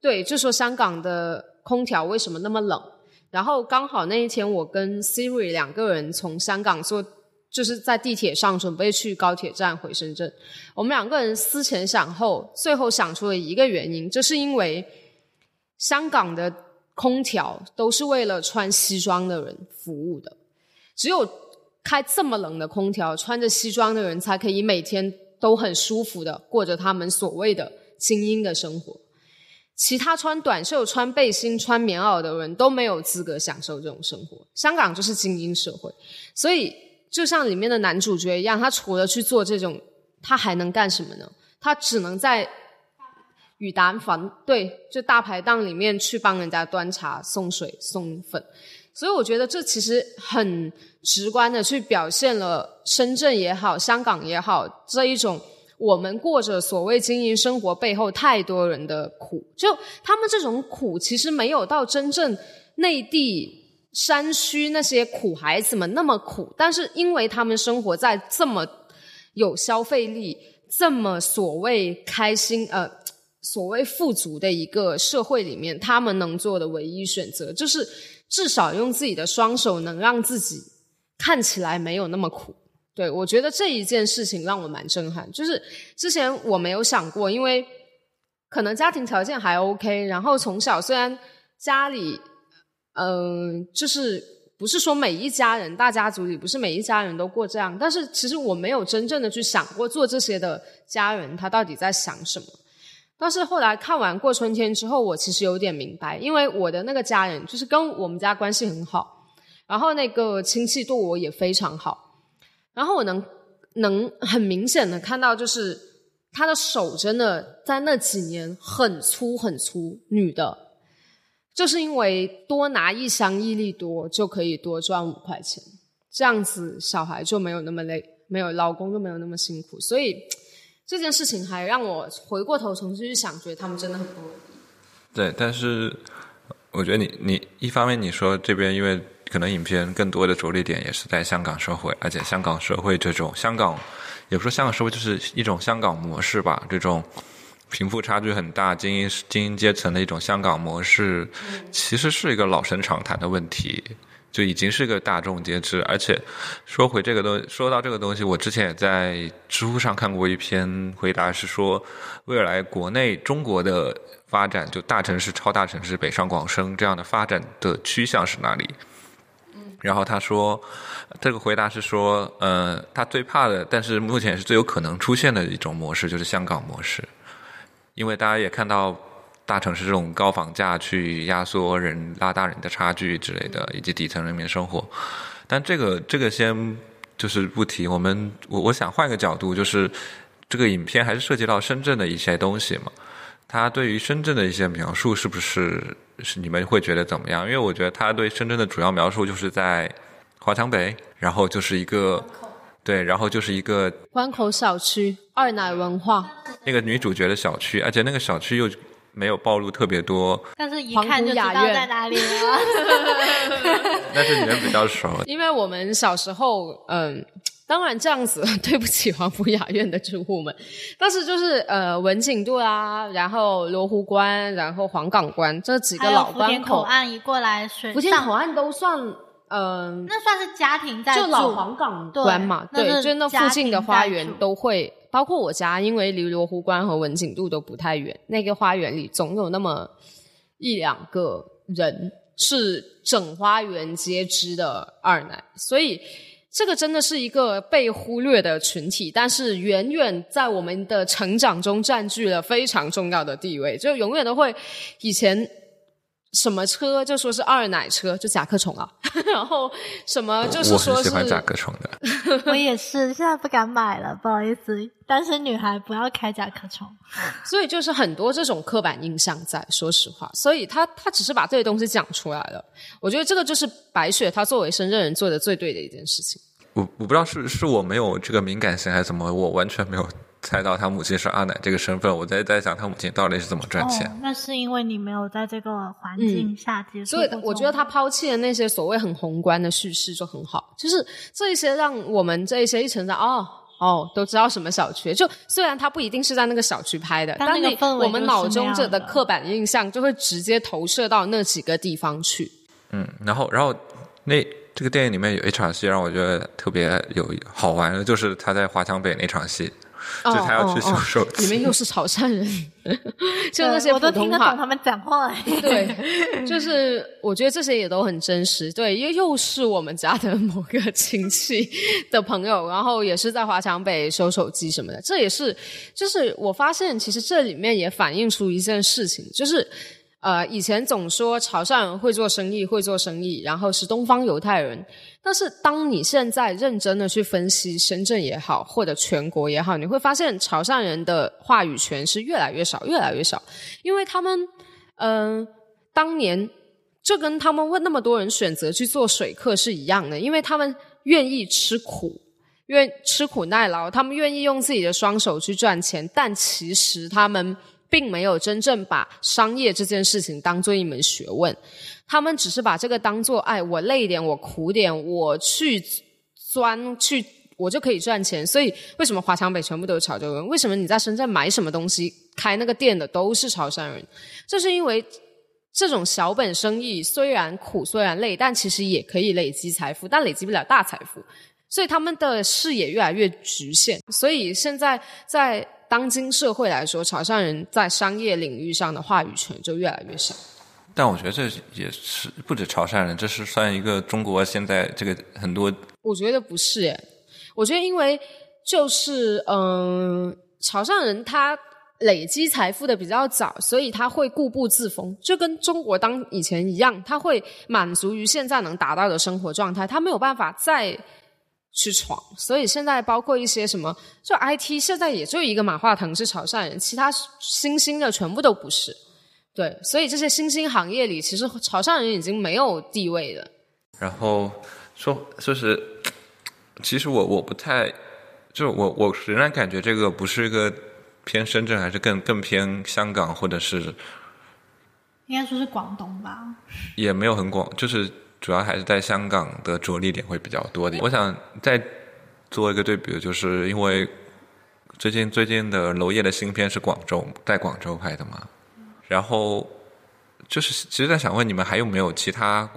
对，就说香港的空调为什么那么冷，然后刚好那一天我跟 Siri 两个人从香港坐。就是在地铁上准备去高铁站回深圳，我们两个人思前想后，最后想出了一个原因，这是因为香港的空调都是为了穿西装的人服务的，只有开这么冷的空调，穿着西装的人才可以每天都很舒服的过着他们所谓的精英的生活。其他穿短袖、穿背心、穿棉袄的人都没有资格享受这种生活。香港就是精英社会，所以就像里面的男主角一样，他除了去做这种，他还能干什么呢？他只能在雨达房对，就大排档里面去帮人家端茶、送水、送粉。所以我觉得这其实很直观的去表现了深圳也好、香港也好这一种。我们过着所谓精英生活背后太多人的苦，就他们这种苦其实没有到真正内地山区那些苦孩子们那么苦，但是因为他们生活在这么有消费力、这么所谓开心呃所谓富足的一个社会里面，他们能做的唯一选择就是至少用自己的双手能让自己看起来没有那么苦。对，我觉得这一件事情让我蛮震撼。就是之前我没有想过，因为可能家庭条件还 OK，然后从小虽然家里，嗯，就是不是说每一家人大家族里不是每一家人都过这样，但是其实我没有真正的去想过做这些的家人他到底在想什么。但是后来看完过春天之后，我其实有点明白，因为我的那个家人就是跟我们家关系很好，然后那个亲戚对我也非常好。然后我能能很明显的看到，就是他的手真的在那几年很粗很粗，女的，就是因为多拿一箱益力多就可以多赚五块钱，这样子小孩就没有那么累，没有老公就没有那么辛苦，所以这件事情还让我回过头重新去想，觉得他们真的很不容易。对，但是我觉得你你一方面你说这边因为。可能影片更多的着力点也是在香港社会，而且香港社会这种香港，也不说香港社会，就是一种香港模式吧。这种贫富差距很大、精英精英阶层的一种香港模式，其实是一个老生常谈的问题，就已经是个大众皆知。而且说回这个东，说到这个东西，我之前也在知乎上看过一篇回答，是说未来国内中国的发展，就大城市、超大城市、北上广深这样的发展的趋向是哪里？然后他说，这个回答是说，呃，他最怕的，但是目前是最有可能出现的一种模式，就是香港模式。因为大家也看到大城市这种高房价去压缩人、拉大人的差距之类的，以及底层人民生活。但这个这个先就是不提。我们我我想换个角度，就是这个影片还是涉及到深圳的一些东西嘛。他对于深圳的一些描述是不是是你们会觉得怎么样？因为我觉得他对深圳的主要描述就是在华强北，然后就是一个对，然后就是一个关口小区二奶文化那个女主角的小区，而且那个小区又没有暴露特别多，但是一看就知道在哪里了。但是你们比较熟，因为我们小时候嗯。当然这样子，对不起黄埔雅苑的住户们，但是就是呃文景渡啊，然后罗湖关，然后黄岗关这几个老关口，口岸一过来水福建口岸都算嗯，那算是家庭在就老黄岗关嘛，对，就那附近的花园都会，包括我家，因为离罗湖关和文景路都不太远，那个花园里总有那么一两个人是整花园皆知的二奶，所以。这个真的是一个被忽略的群体，但是远远在我们的成长中占据了非常重要的地位，就永远都会以前。什么车就说是二奶车，就甲壳虫啊，然后什么就是说是喜欢甲壳虫的，我也是，现在不敢买了，不好意思，单身女孩不要开甲壳虫。所以就是很多这种刻板印象在，说实话，所以他他只是把这些东西讲出来了。我觉得这个就是白雪她作为深圳人做的最对的一件事情。我我不知道是是我没有这个敏感性还是怎么，我完全没有。猜到他母亲是阿奶这个身份，我在在想他母亲到底是怎么赚钱。那是因为你没有在这个环境下接触。所以我觉得他抛弃了那些所谓很宏观的叙事就很好，就是这一些让我们这一些一成长哦哦都知道什么小区。就虽然他不一定是在那个小区拍的，但那我们脑中这的刻板印象就会直接投射到那几个地方去。嗯，然后然后那这个电影里面有一场戏让我觉得特别有好玩的，就是他在华强北那场戏。就他要去修手机。你们又是潮汕人，就那些我都听得懂他们讲话。对，就是我觉得这些也都很真实。对，又又是我们家的某个 亲戚的朋友，然后也是在华强北修手机什么的。这也是，就是我发现其实这里面也反映出一件事情，就是呃，以前总说潮汕人会做生意，会做生意，然后是东方犹太人。但是当你现在认真的去分析深圳也好，或者全国也好，你会发现潮汕人的话语权是越来越少，越来越少，因为他们。嗯，当年这跟他们问那么多人选择去做水客是一样的，因为他们愿意吃苦，愿吃苦耐劳，他们愿意用自己的双手去赚钱，但其实他们并没有真正把商业这件事情当做一门学问，他们只是把这个当做，哎，我累一点，我苦点，我去钻去。我就可以赚钱，所以为什么华强北全部都是潮州人？为什么你在深圳买什么东西，开那个店的都是潮汕人？就是因为这种小本生意虽然苦虽然累，但其实也可以累积财富，但累积不了大财富，所以他们的视野越来越局限。所以现在在当今社会来说，潮汕人在商业领域上的话语权就越来越少。但我觉得这也是不止潮汕人，这是算一个中国现在这个很多。我觉得不是耶。我觉得，因为就是嗯，潮汕人他累积财富的比较早，所以他会固步自封，就跟中国当以前一样，他会满足于现在能达到的生活状态，他没有办法再去闯。所以现在包括一些什么，就 IT，现在也就一个马化腾是潮汕人，其他新兴的全部都不是。对，所以这些新兴行业里，其实潮汕人已经没有地位了。然后说，就是。其实我我不太，就我我仍然感觉这个不是一个偏深圳，还是更更偏香港，或者是应该说是广东吧。也没有很广，就是主要还是在香港的着力点会比较多点。我想再做一个对比，就是因为最近最近的娄烨的新片是广州在广州拍的嘛，然后就是其实在想问你们还有没有其他。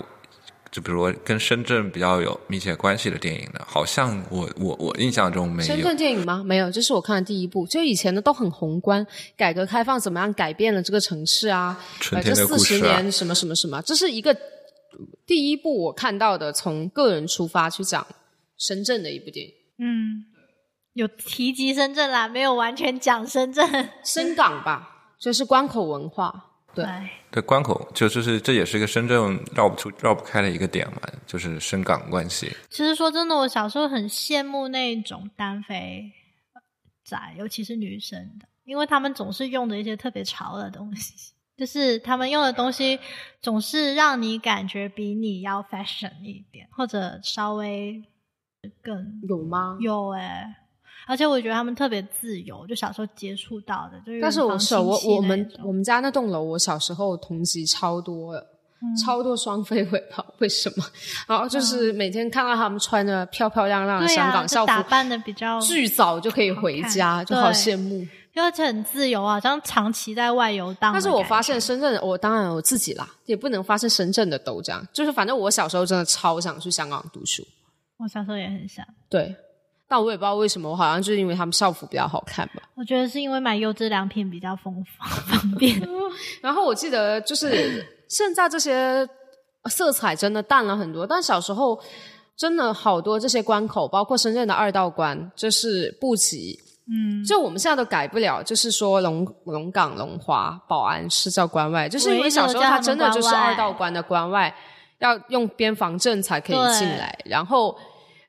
就比如说跟深圳比较有密切关系的电影呢，好像我我我印象中没有。深圳电影吗？没有，这是我看的第一部。就以前的都很宏观，改革开放怎么样改变了这个城市啊？这四十年什么什么什么，这是一个第一部我看到的从个人出发去讲深圳的一部电影。嗯，有提及深圳啦，没有完全讲深圳。深港吧，就是关口文化。对对，关口就就是这也是一个深圳绕不出、绕不开的一个点嘛，就是深港关系。其实说真的，我小时候很羡慕那种单飞仔，尤其是女生的，因为他们总是用的一些特别潮的东西，就是他们用的东西总是让你感觉比你要 fashion 一点，或者稍微更有吗？有哎。而且我觉得他们特别自由，就小时候接触到的，就是。但是我手我我们我们家那栋楼，我小时候同级超多的，超多双飞尾炮，为什么？然后就是每天看到他们穿着漂漂亮亮的香港校服，打扮的比较巨早就可以回家，就好羡慕。而且很自由啊，像长期在外游荡。但是我发现深圳，我当然我自己啦，也不能发现深圳的都这样。就是反正我小时候真的超想去香港读书，我小时候也很想。对。但我也不知道为什么，我好像就是因为他们校服比较好看吧。我觉得是因为买优质良品比较丰富方便。然后我记得就是现在这些色彩真的淡了很多，但小时候真的好多这些关口，包括深圳的二道关，就是布吉，嗯，就我们现在都改不了，就是说龙龙岗、龙华、宝安是叫关外，就是因为小时候它真的就是二道关的关外，要用边防证才可以进来，然后，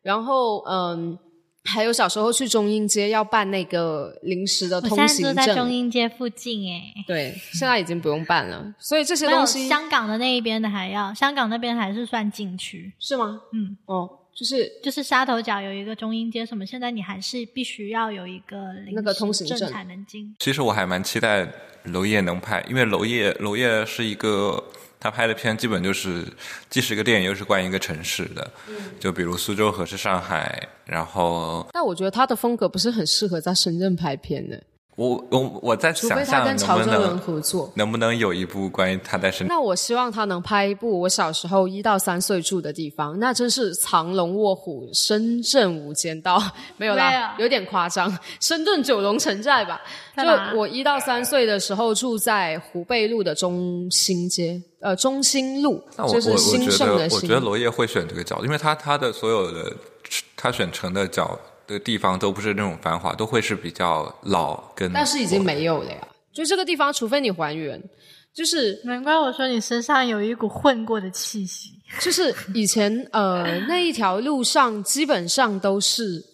然后，嗯。还有小时候去中英街要办那个临时的通行证，在中英街附近哎。对，现在已经不用办了。所以这些东西，香港的那一边的还要，香港那边还是算禁区，是吗？嗯，哦，就是就是沙头角有一个中英街什么，现在你还是必须要有一个那个通行证才能进。其实我还蛮期待娄烨能拍，因为娄烨娄烨是一个。他拍的片基本就是，既是一个电影，又是关于一个城市的，就比如苏州河是上海，然后。但我觉得他的风格不是很适合在深圳拍片呢。我我我在除非他想象能跟曹泽伦不能合作。能不能有一部关于他在深那我希望他能拍一部我小时候一到三岁住的地方，那真是藏龙卧虎，深圳无间道，没有啦，有有点夸张。深圳九龙城寨吧，就我一到三岁的时候住在湖北路的中心街，呃，中心路就是兴盛的兴我觉。得罗烨会选这个角度，因为他他的所有的他选城的角的地方都不是那种繁华，都会是比较老跟。但是已经没有了呀，就这个地方，除非你还原，就是难怪我说你身上有一股混过的气息。就是以前呃那一条路上基本上都是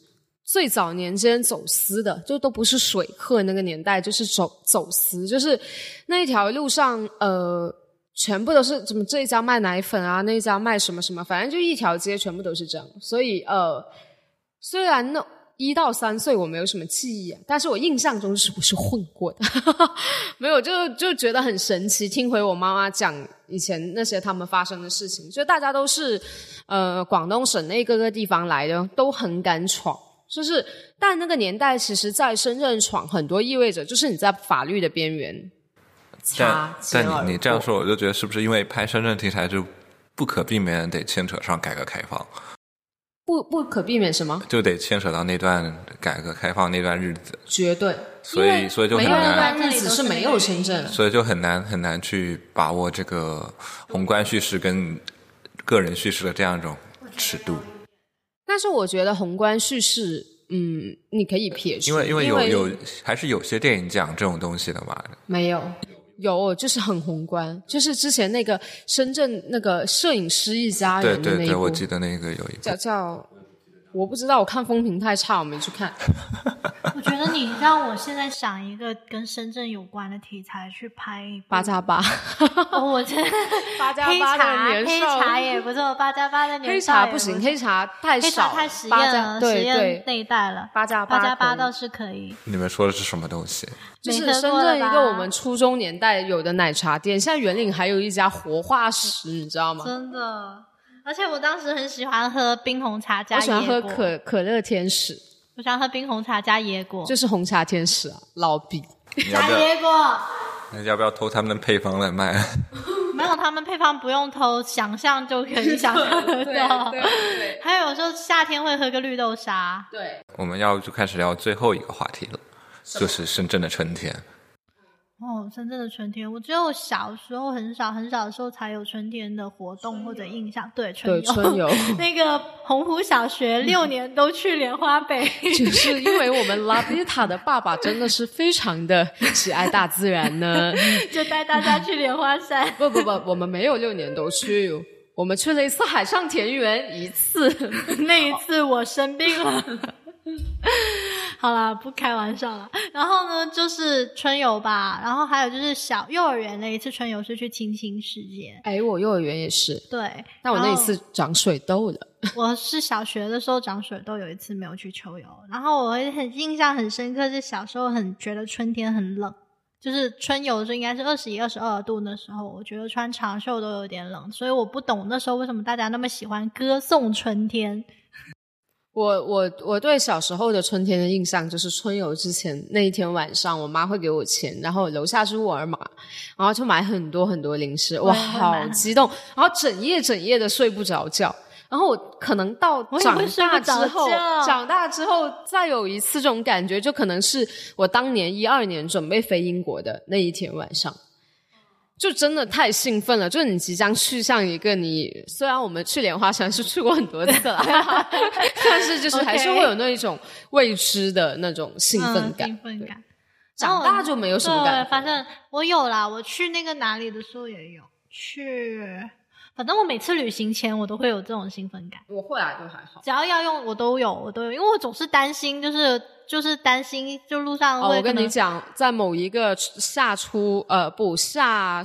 最早年间走私的，就都不是水客那个年代，就是走走私，就是那一条路上呃全部都是怎么这一家卖奶粉啊，那一家卖什么什么，反正就一条街全部都是这样，所以呃虽然那。一到三岁我没有什么记忆、啊，但是我印象中是不是混过的？没有，就就觉得很神奇。听回我妈妈讲以前那些他们发生的事情，就大家都是呃广东省内各个地方来的，都很敢闯。就是，但那个年代，其实在深圳闯很多，意味着就是你在法律的边缘但但你你这样过说，我就觉得是不是因为拍深圳题材就不可避免地得牵扯上改革开放，不不可避免什么？就得牵扯到那段改革开放那段日子，绝对，所以所以就没有那很难段日子是没有签证。所以就很难很难去把握这个宏观叙事跟个人叙事的这样一种尺度，但是我觉得宏观叙事，嗯，你可以撇除，因为因为有有还是有些电影讲这种东西的嘛，没有？有，就是很宏观，就是之前那个深圳那个摄影师一家对对对，人的那一部，我记得那个有一部。叫叫，我不知道，我看风评太差，我没去看。我觉得你让我现在想一个跟深圳有关的题材去拍一部八加八，哦，我觉得 八加黑八的茶黑年少茶也不错，八加八的年黑少也茶不行，黑茶太黑少，茶太实八验了，加对实验对，那一代了。八加八八加八倒是可以，你们说的是什么东西？就是深圳一个我们初中年代有的奶茶店，现在圆岭还有一家活化石，你知道吗？真的。而且我当时很喜欢喝冰红茶加我喜欢喝椰果，可可乐天使，我喜欢喝冰红茶加椰果，就是红茶天使啊，老毕。加椰果。那要不要偷他们的配方来卖？没有，他们配方不用偷，想象就可以想象得 到。对对 还有时候夏天会喝个绿豆沙，对，我们要就开始聊最后一个话题了，就是深圳的春天。哦，深圳的春天，我只有小时候很少很少的时候才有春天的活动或者印象。对，春游，春游 那个洪湖小学六年都去莲花北，就是因为我们拉比塔的爸爸真的是非常的喜爱大自然呢。就带大家去莲花山。不不不，我们没有六年都去，我们去了一次海上田园，一次。那一次我生病了。好啦，不开玩笑了。然后呢，就是春游吧，然后还有就是小幼儿园那一次春游是去清新世界，哎，我幼儿园也是，对。那我那一次长水痘了。我是小学的时候长水痘，有一次没有去秋游，然后我会很印象很深刻，是小时候很觉得春天很冷，就是春游的时候应该是二十一、二十二度那时候，我觉得穿长袖都有点冷，所以我不懂那时候为什么大家那么喜欢歌颂春天。我我我对小时候的春天的印象就是春游之前那一天晚上，我妈会给我钱，然后楼下是沃尔玛，然后就买很多很多零食，哇，好激动，然后整夜整夜的睡不着觉。然后我可能到长大之后，长大之后再有一次这种感觉，就可能是我当年一二年准备飞英国的那一天晚上。就真的太兴奋了，就是你即将去向一个你，虽然我们去莲花山是去过很多次了，但是就是还是会有那一种未知的那种兴奋感。嗯、兴奋感。然长后大就没有什么感觉。对反正我有啦，我去那个哪里的时候也有去，反正我每次旅行前我都会有这种兴奋感，我会啊，就还好。只要要用我都有，我都有，因为我总是担心，就是就是担心，就路上哦，我跟你讲，在某一个夏初，呃，不夏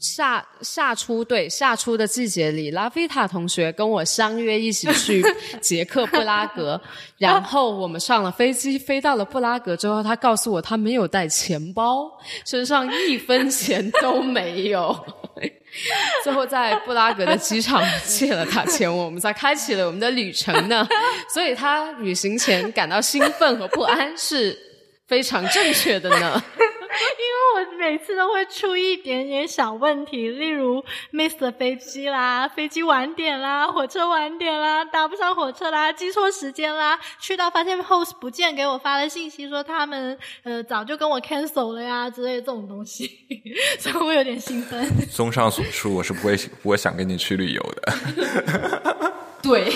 夏夏初对夏初的季节里，拉菲塔同学跟我相约一起去捷克布拉格，然后我们上了飞机，飞到了布拉格之后，他告诉我他没有带钱包，身上一分钱都没有。最后在布拉格的机场借了他钱，我们才开启了我们的旅程呢。所以他旅行前感到兴奋和不安是非常正确的呢？为我每次都会出一点点小问题，例如 miss 了飞机啦，飞机晚点啦，火车晚点啦，搭不上火车啦，记错时间啦，去到发现 host 不见，给我发了信息说他们呃早就跟我 cancel 了呀之类的这种东西，所以我有点兴奋。综上所述，我是不会不会想跟你去旅游的。对。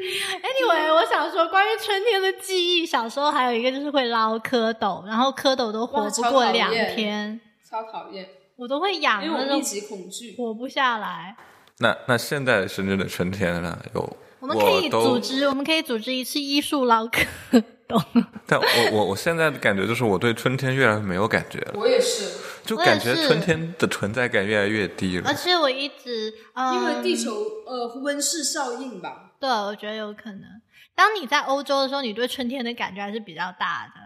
Anyway，我想说关于春天的记忆，小时候还有一个就是会捞蝌蚪，然后蝌蚪都活不过两天，超讨厌，我都会养，因为我那种密集恐惧。活不下来。那那现在深圳的春天呢？有我们可以组织，我们可以组织一次艺术捞蝌蚪。但我我我现在的感觉就是，我对春天越来越没有感觉了，我也是，就感觉春天的存在感越来越低了而。且我一直，嗯、因为地球呃温室效应吧。对，我觉得有可能。当你在欧洲的时候，你对春天的感觉还是比较大的。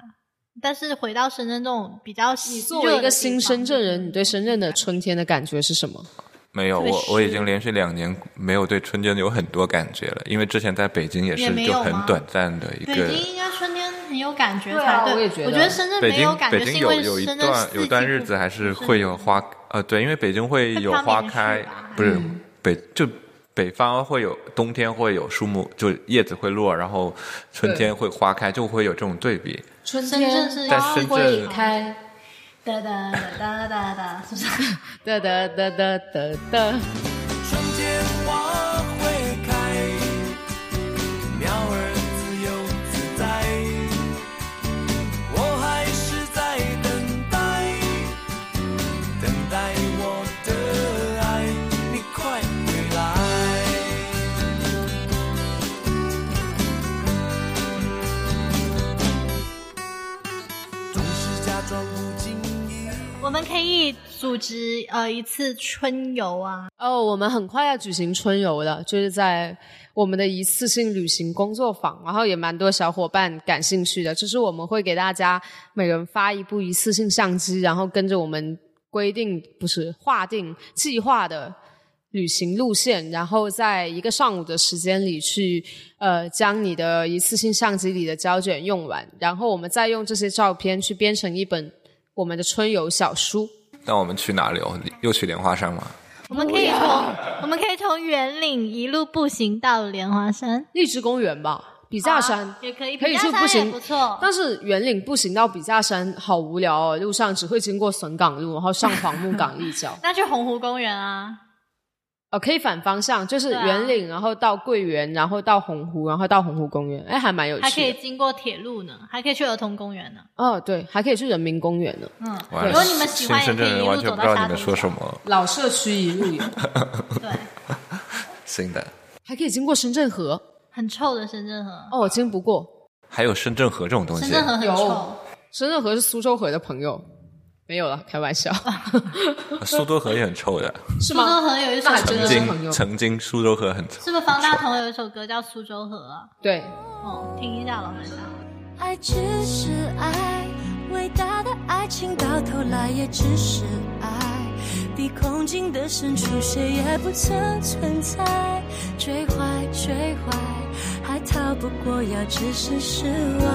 但是回到深圳这种比较你作为一个新深圳人，你对深圳的春天的感觉是什么？没有，我我已经连续两年没有对春天有很多感觉了，因为之前在北京也也是就很短暂的一个北。京应该春天很有感觉对啊才对。我也觉得觉得深圳北京没有感觉，北京是因为有有一深圳段有一段日子还是会有花呃对，因为北京会有花开，不是嗯北就北方会有冬天会有树木就叶子会落，然后春天会花开，就会有这种对比。春天是在深会圳开，哒哒哒哒哒，是不是？哒哒哒哒哒哒。春天花可以组织呃一次春游啊，哦，我们很快要举行春游了，就是在我们的一次性旅行工作坊，然后也蛮多小伙伴感兴趣的。就是我们会给大家每人发一部一次性相机，然后跟着我们规定不是划定计划的旅行路线，然后在一个上午的时间里去呃将你的一次性相机里的胶卷用完，然后我们再用这些照片去编成一本我们的春游小书。那我们去哪里哦？又去莲花山吗？我们可以从我们可以从圆岭一路步行到莲花山，荔枝公园吧，笔架山。啊也可以，可以去步行不错。但是圆岭步行到笔架山好无聊哦，路上只会经过笋岗路，然后上黄木岗立交。那去洪湖公园啊，哦，可以反方向，就是圆岭，然后到桂园，然后到洪湖，然后到洪湖公园，哎，还蛮有趣还可以。经过铁路呢，还可以去儿童公园呢。哦，对，还可以去人民公园呢。嗯，哇如果你们喜欢，也可以一路深圳人完全走到沙头不知道你们说什么。老社区一路游，对，新的，还可以经过深圳河。很臭的深圳河，哦，我经不过。还有深圳河这种东西深，圳河很有臭。深圳河是苏州河的朋友，没有了，开玩笑，苏州河也很臭的。是苏州河有一首那还真歌，的是朋友曾经曾经苏州河很臭。是不是方大同有一首歌叫《苏州河》啊？对，哦，听一下老板娘。爱只是爱，伟大的爱情到头来也只是爱。比空境的深处，谁也不曾存在。追怀追怀，还逃不过要置身事外。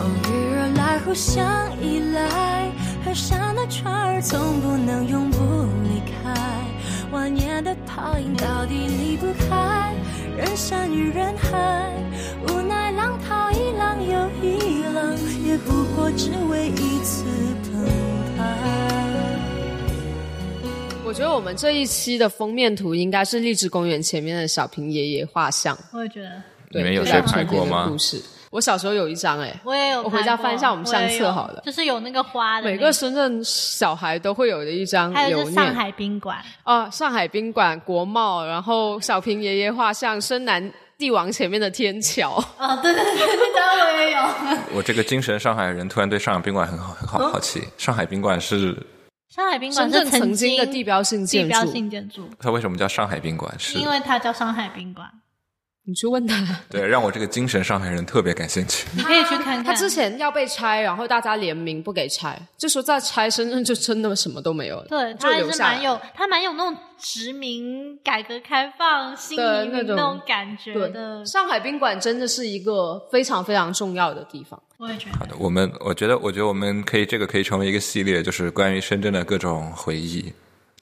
偶遇而来，互相依赖，河上的船儿总不能永不离开。万年的泡影到底离不开人山与人海，无奈浪淘一浪又一浪，也不过只为一次澎湃。我觉得我们这一期的封面图应该是荔枝公园前面的小平爷爷画像。我也觉得，你们有对谁拍过吗故事，我小时候有一张哎、我也有。我回家翻一下我们相册好了就是有那个花的那每个深圳小孩都会有的一张还有就是上海宾馆，哦，上海宾馆、国贸，然后小平爷爷画像，深南帝王前面的天桥。哦，对对对，那张我也有。我这个精神上海人突然对上海宾馆很好很好好奇。上海宾馆是上海宾馆深是圳曾经经的地标性地标，性建筑，它为什么叫上海宾馆？是因为它叫上海宾馆。你去问他。对，让我这个精神上海人特别感兴趣。你可以去看看。他之前要被拆，然后大家联名不给拆，就说再拆深圳就真的什么都没有了。对他还是蛮有，他蛮有那种殖民、改革开放、新移民的那种种感觉对的。上海宾馆真的是一个非常非常重要的地方。我也觉得好，的，我们我觉得，我觉得我们可以这个可以成为一个系列，就是关于深圳的各种回忆。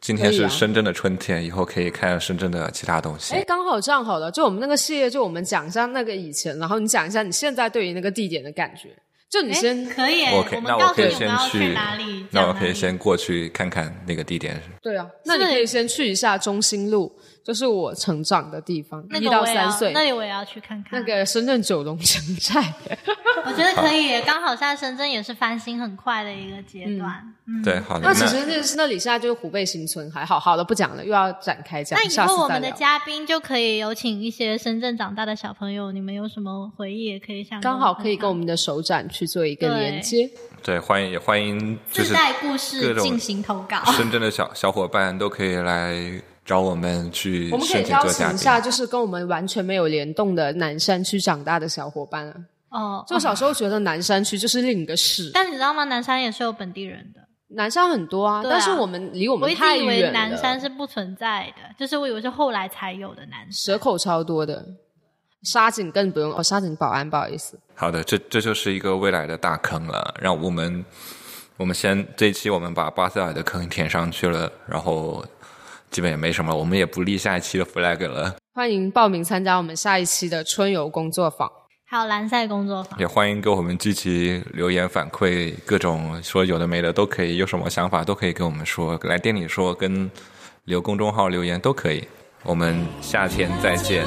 今天是深圳的春天，以后可以看深圳的其他东西哎，。刚好这样好了，就我们那个系列，就我们讲一下那个以前，然后你讲一下你现在对于那个地点的感觉。就你哎先可以耶，我可以，们那我可以先去去哪里，那我可以先过去看看那个地点。对啊，那你可以先去一下中心路，就是我成长的地方，一那个我也要到三岁那里我也要去看看。那个深圳九龙城寨。我觉得可以，刚好现在深圳也是翻新很快的一个阶段。嗯，对，好的。那其实那是那里现在就是虎背新村，还好好了不讲了，又要展开讲那，以后我们的。嘉宾就可以有请一些深圳长大的小朋友，你们有什么回忆也可以想刚好可以跟我们们的首展去做一个连接。对，欢迎也欢迎，就是自带故事进行投稿。深圳的小小伙伴都可以来找我们去我们可申以邀请一下，就是跟我们完全没有联动的南山区长大的小伙伴啊。哦，就小时候觉得南山区就是另一个市，但你知道吗？南山也是有本地人的。南山很多啊，啊但是我们离我我一直们太以为远，南山是不存在的，就是我以为是后来才有的南山。蛇口超多的，沙井更不用哦，沙井保安不好意思，好的，这这就是一个未来的大坑了。让我们我们先这一期我们把巴塞尔的坑填上去了，然后基本也没什么，我们也不立下一期的 flag 了。欢迎报名参加我们下一期的春游工作坊。还有蓝赛工作坊，也欢迎给我们积极留言反馈，各种说有的没的都可以，有什么想法都可以跟我们说，来店里说，跟留公众号留言都可以。我们夏天再见。